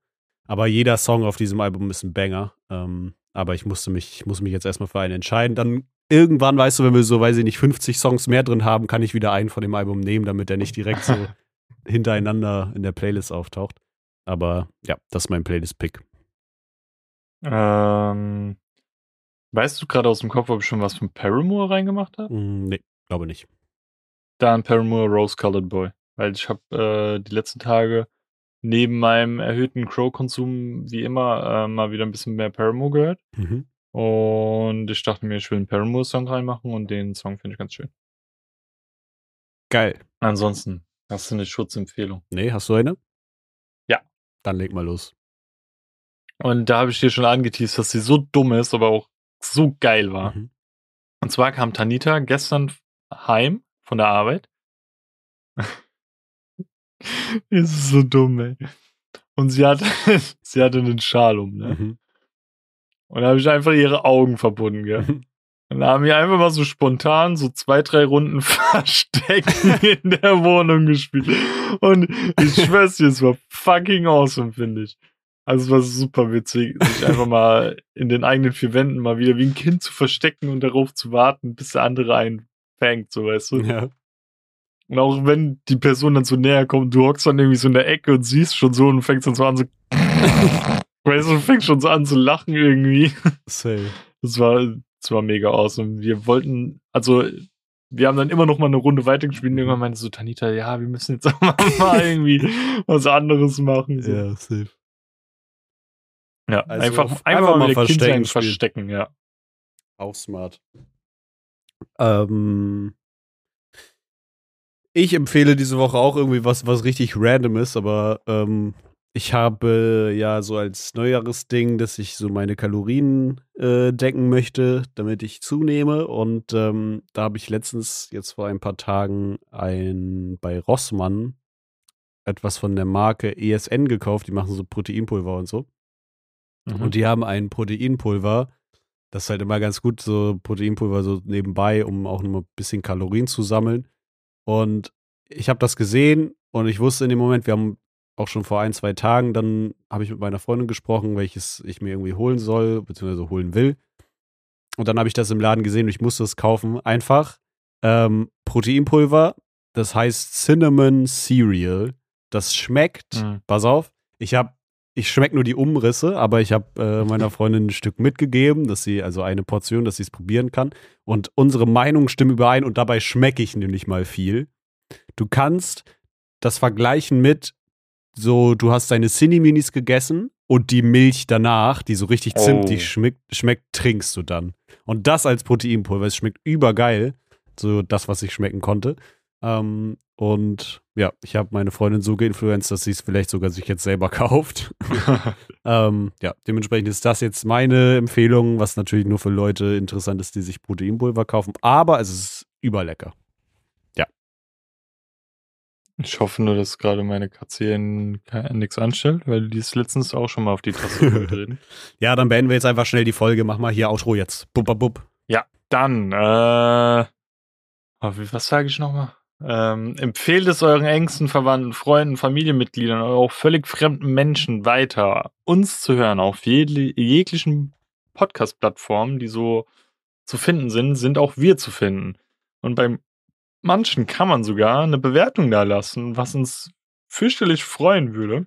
Aber jeder Song auf diesem Album ist ein Banger. Ähm, aber ich musste mich, ich muss mich jetzt erstmal für einen entscheiden. Dann irgendwann, weißt du, wenn wir so, weiß ich nicht, 50 Songs mehr drin haben, kann ich wieder einen von dem Album nehmen, damit er nicht direkt so hintereinander in der Playlist auftaucht. Aber ja, das ist mein Playlist-Pick. Ähm, weißt du gerade aus dem Kopf, ob ich schon was von Paramore reingemacht habe? Mm, nee, glaube nicht. Dann Paramore Rose Colored Boy. Weil ich habe äh, die letzten Tage neben meinem erhöhten Crow-Konsum wie immer äh, mal wieder ein bisschen mehr Paramore gehört. Mhm. Und ich dachte mir, ich will einen Paramore-Song reinmachen und den Song finde ich ganz schön. Geil. Ansonsten, hast du eine Schutzempfehlung? Nee, hast du eine? Dann leg mal los. Und da habe ich dir schon angeteased, dass sie so dumm ist, aber auch so geil war. Mhm. Und zwar kam Tanita gestern heim von der Arbeit. ist so dumm, ey. Und sie hatte, sie hatte einen Schal um, ne? Mhm. Und da habe ich einfach ihre Augen verbunden, gell? Mhm. Und da haben wir einfach mal so spontan so zwei, drei Runden Verstecken in der Wohnung gespielt. Und ich schwör's dir, es war fucking awesome, finde ich. Also es war super witzig, sich einfach mal in den eigenen vier Wänden mal wieder wie ein Kind zu verstecken und darauf zu warten, bis der andere einen fängt, so weißt du. Ja. Und auch wenn die Person dann so näher kommt, du hockst dann irgendwie so in der Ecke und siehst schon so und fängst dann so an so Weißt du, fängt schon so an zu lachen irgendwie. Safe. Das war, das war mega awesome. Wir wollten, also, wir haben dann immer noch mal eine Runde weitergespielt und irgendwann meinte so Tanita, ja, wir müssen jetzt auch mal, mal irgendwie was anderes machen. So. Ja, safe. Ja, also einfach, einfach, einfach mal verstecken, verstecken, ja. Auch smart. Ähm, ich empfehle diese Woche auch irgendwie was, was richtig random ist, aber ähm, ich habe ja so als Neujahresding, dass ich so meine Kalorien äh, decken möchte, damit ich zunehme. Und ähm, da habe ich letztens, jetzt vor ein paar Tagen, ein bei Rossmann etwas von der Marke ESN gekauft. Die machen so Proteinpulver und so. Mhm. Und die haben ein Proteinpulver. Das ist halt immer ganz gut, so Proteinpulver so nebenbei, um auch noch ein bisschen Kalorien zu sammeln. Und ich habe das gesehen und ich wusste in dem Moment, wir haben auch schon vor ein, zwei Tagen, dann habe ich mit meiner Freundin gesprochen, welches ich mir irgendwie holen soll, beziehungsweise holen will. Und dann habe ich das im Laden gesehen und ich musste es kaufen. Einfach ähm, Proteinpulver, das heißt Cinnamon Cereal. Das schmeckt, mhm. pass auf, ich habe, ich schmecke nur die Umrisse, aber ich habe äh, meiner Freundin ein Stück mitgegeben, dass sie, also eine Portion, dass sie es probieren kann. Und unsere Meinungen stimmen überein und dabei schmecke ich nämlich mal viel. Du kannst das vergleichen mit so, du hast deine Cine-Minis gegessen und die Milch danach, die so richtig zimtig Oh. schmeckt, schmeckt, trinkst du dann. Und das als Proteinpulver, es schmeckt übergeil. So das, was ich schmecken konnte. Ähm, und ja, ich habe meine Freundin so geinfluenced, dass sie es vielleicht sogar sich jetzt selber kauft. ähm, ja, dementsprechend ist das jetzt meine Empfehlung, was natürlich nur für Leute interessant ist, die sich Proteinpulver kaufen. Aber es ist überlecker. Ich hoffe nur, dass gerade meine Katze hier nichts anstellt, weil die ist letztens auch schon mal auf die Tastatur getreten. Ja, dann beenden wir jetzt einfach schnell die Folge. Mach mal hier Outro jetzt. Bub, bub, bub. Ja, dann, äh, oh, was sage ich nochmal? Ähm, empfehlt es euren engsten Verwandten, Freunden, Familienmitgliedern oder auch völlig fremden Menschen weiter, uns zu hören auf jeglichen Podcast-Plattformen, die so zu finden sind, sind auch wir zu finden. Und bei manchen kann man sogar eine Bewertung da lassen, was uns fürchterlich freuen würde,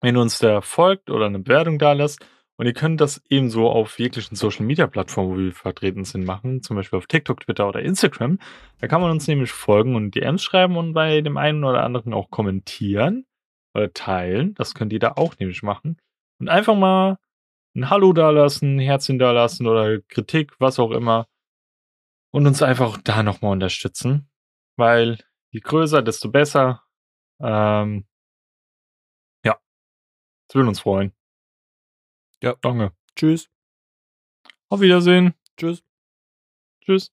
wenn ihr uns da folgt oder eine Bewertung da lasst. Und ihr könnt das ebenso auf jeglichen Social Media Plattformen, wo wir vertreten sind, machen. Zum Beispiel auf TikTok, Twitter oder Instagram. Da kann man uns nämlich folgen und DMs schreiben und bei dem einen oder anderen auch kommentieren oder teilen. Das könnt ihr da auch nämlich machen. Und einfach mal ein Hallo da lassen, ein Herzchen da lassen oder Kritik, was auch immer. Und uns einfach da nochmal unterstützen. Weil je größer, desto besser. Ähm, ja. Das würde uns freuen. Ja. Danke. Tschüss. Auf Wiedersehen. Tschüss. Tschüss.